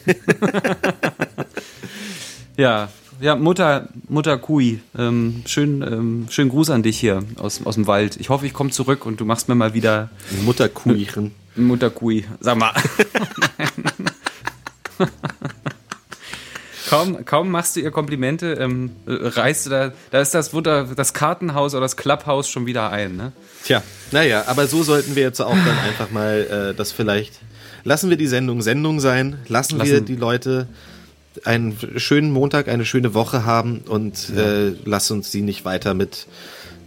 Ja, ja, Mutter, Mutter Kui, ähm, schön, ähm, schönen Gruß an dich hier aus, aus dem Wald. Ich hoffe, ich komme zurück und du machst mir mal wieder Mutterkuchen. Mutter Kui. Sag mal. [LAUGHS] [LAUGHS] kaum, kaum machst du ihr Komplimente, ähm, äh, reißt du da, da ist das, Wunder, das Kartenhaus oder das Clubhaus schon wieder ein, ne? Tja, naja, aber so sollten wir jetzt auch dann [SIGHS] einfach mal äh, das vielleicht. Lassen wir die Sendung Sendung sein, lassen, wir Lassen- die Leute einen schönen Montag, eine schöne Woche haben und äh, lass uns sie nicht weiter mit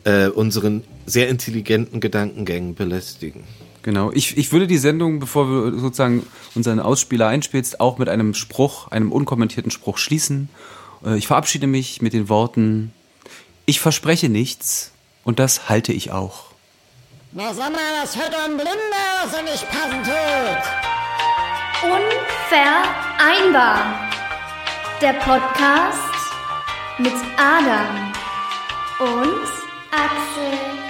äh, unseren sehr intelligenten Gedankengängen belästigen. Genau. Ich, ich würde die Sendung, bevor wir sozusagen unseren Ausspieler einspielst, auch mit einem Spruch, einem unkommentierten Spruch schließen. Äh, Ich verabschiede mich mit den Worten, ich verspreche nichts und das halte ich auch. Na sag mal, das hört ein Blinder, was er nicht passen tut. Unvereinbar. Der Podcast mit Adam und Axel.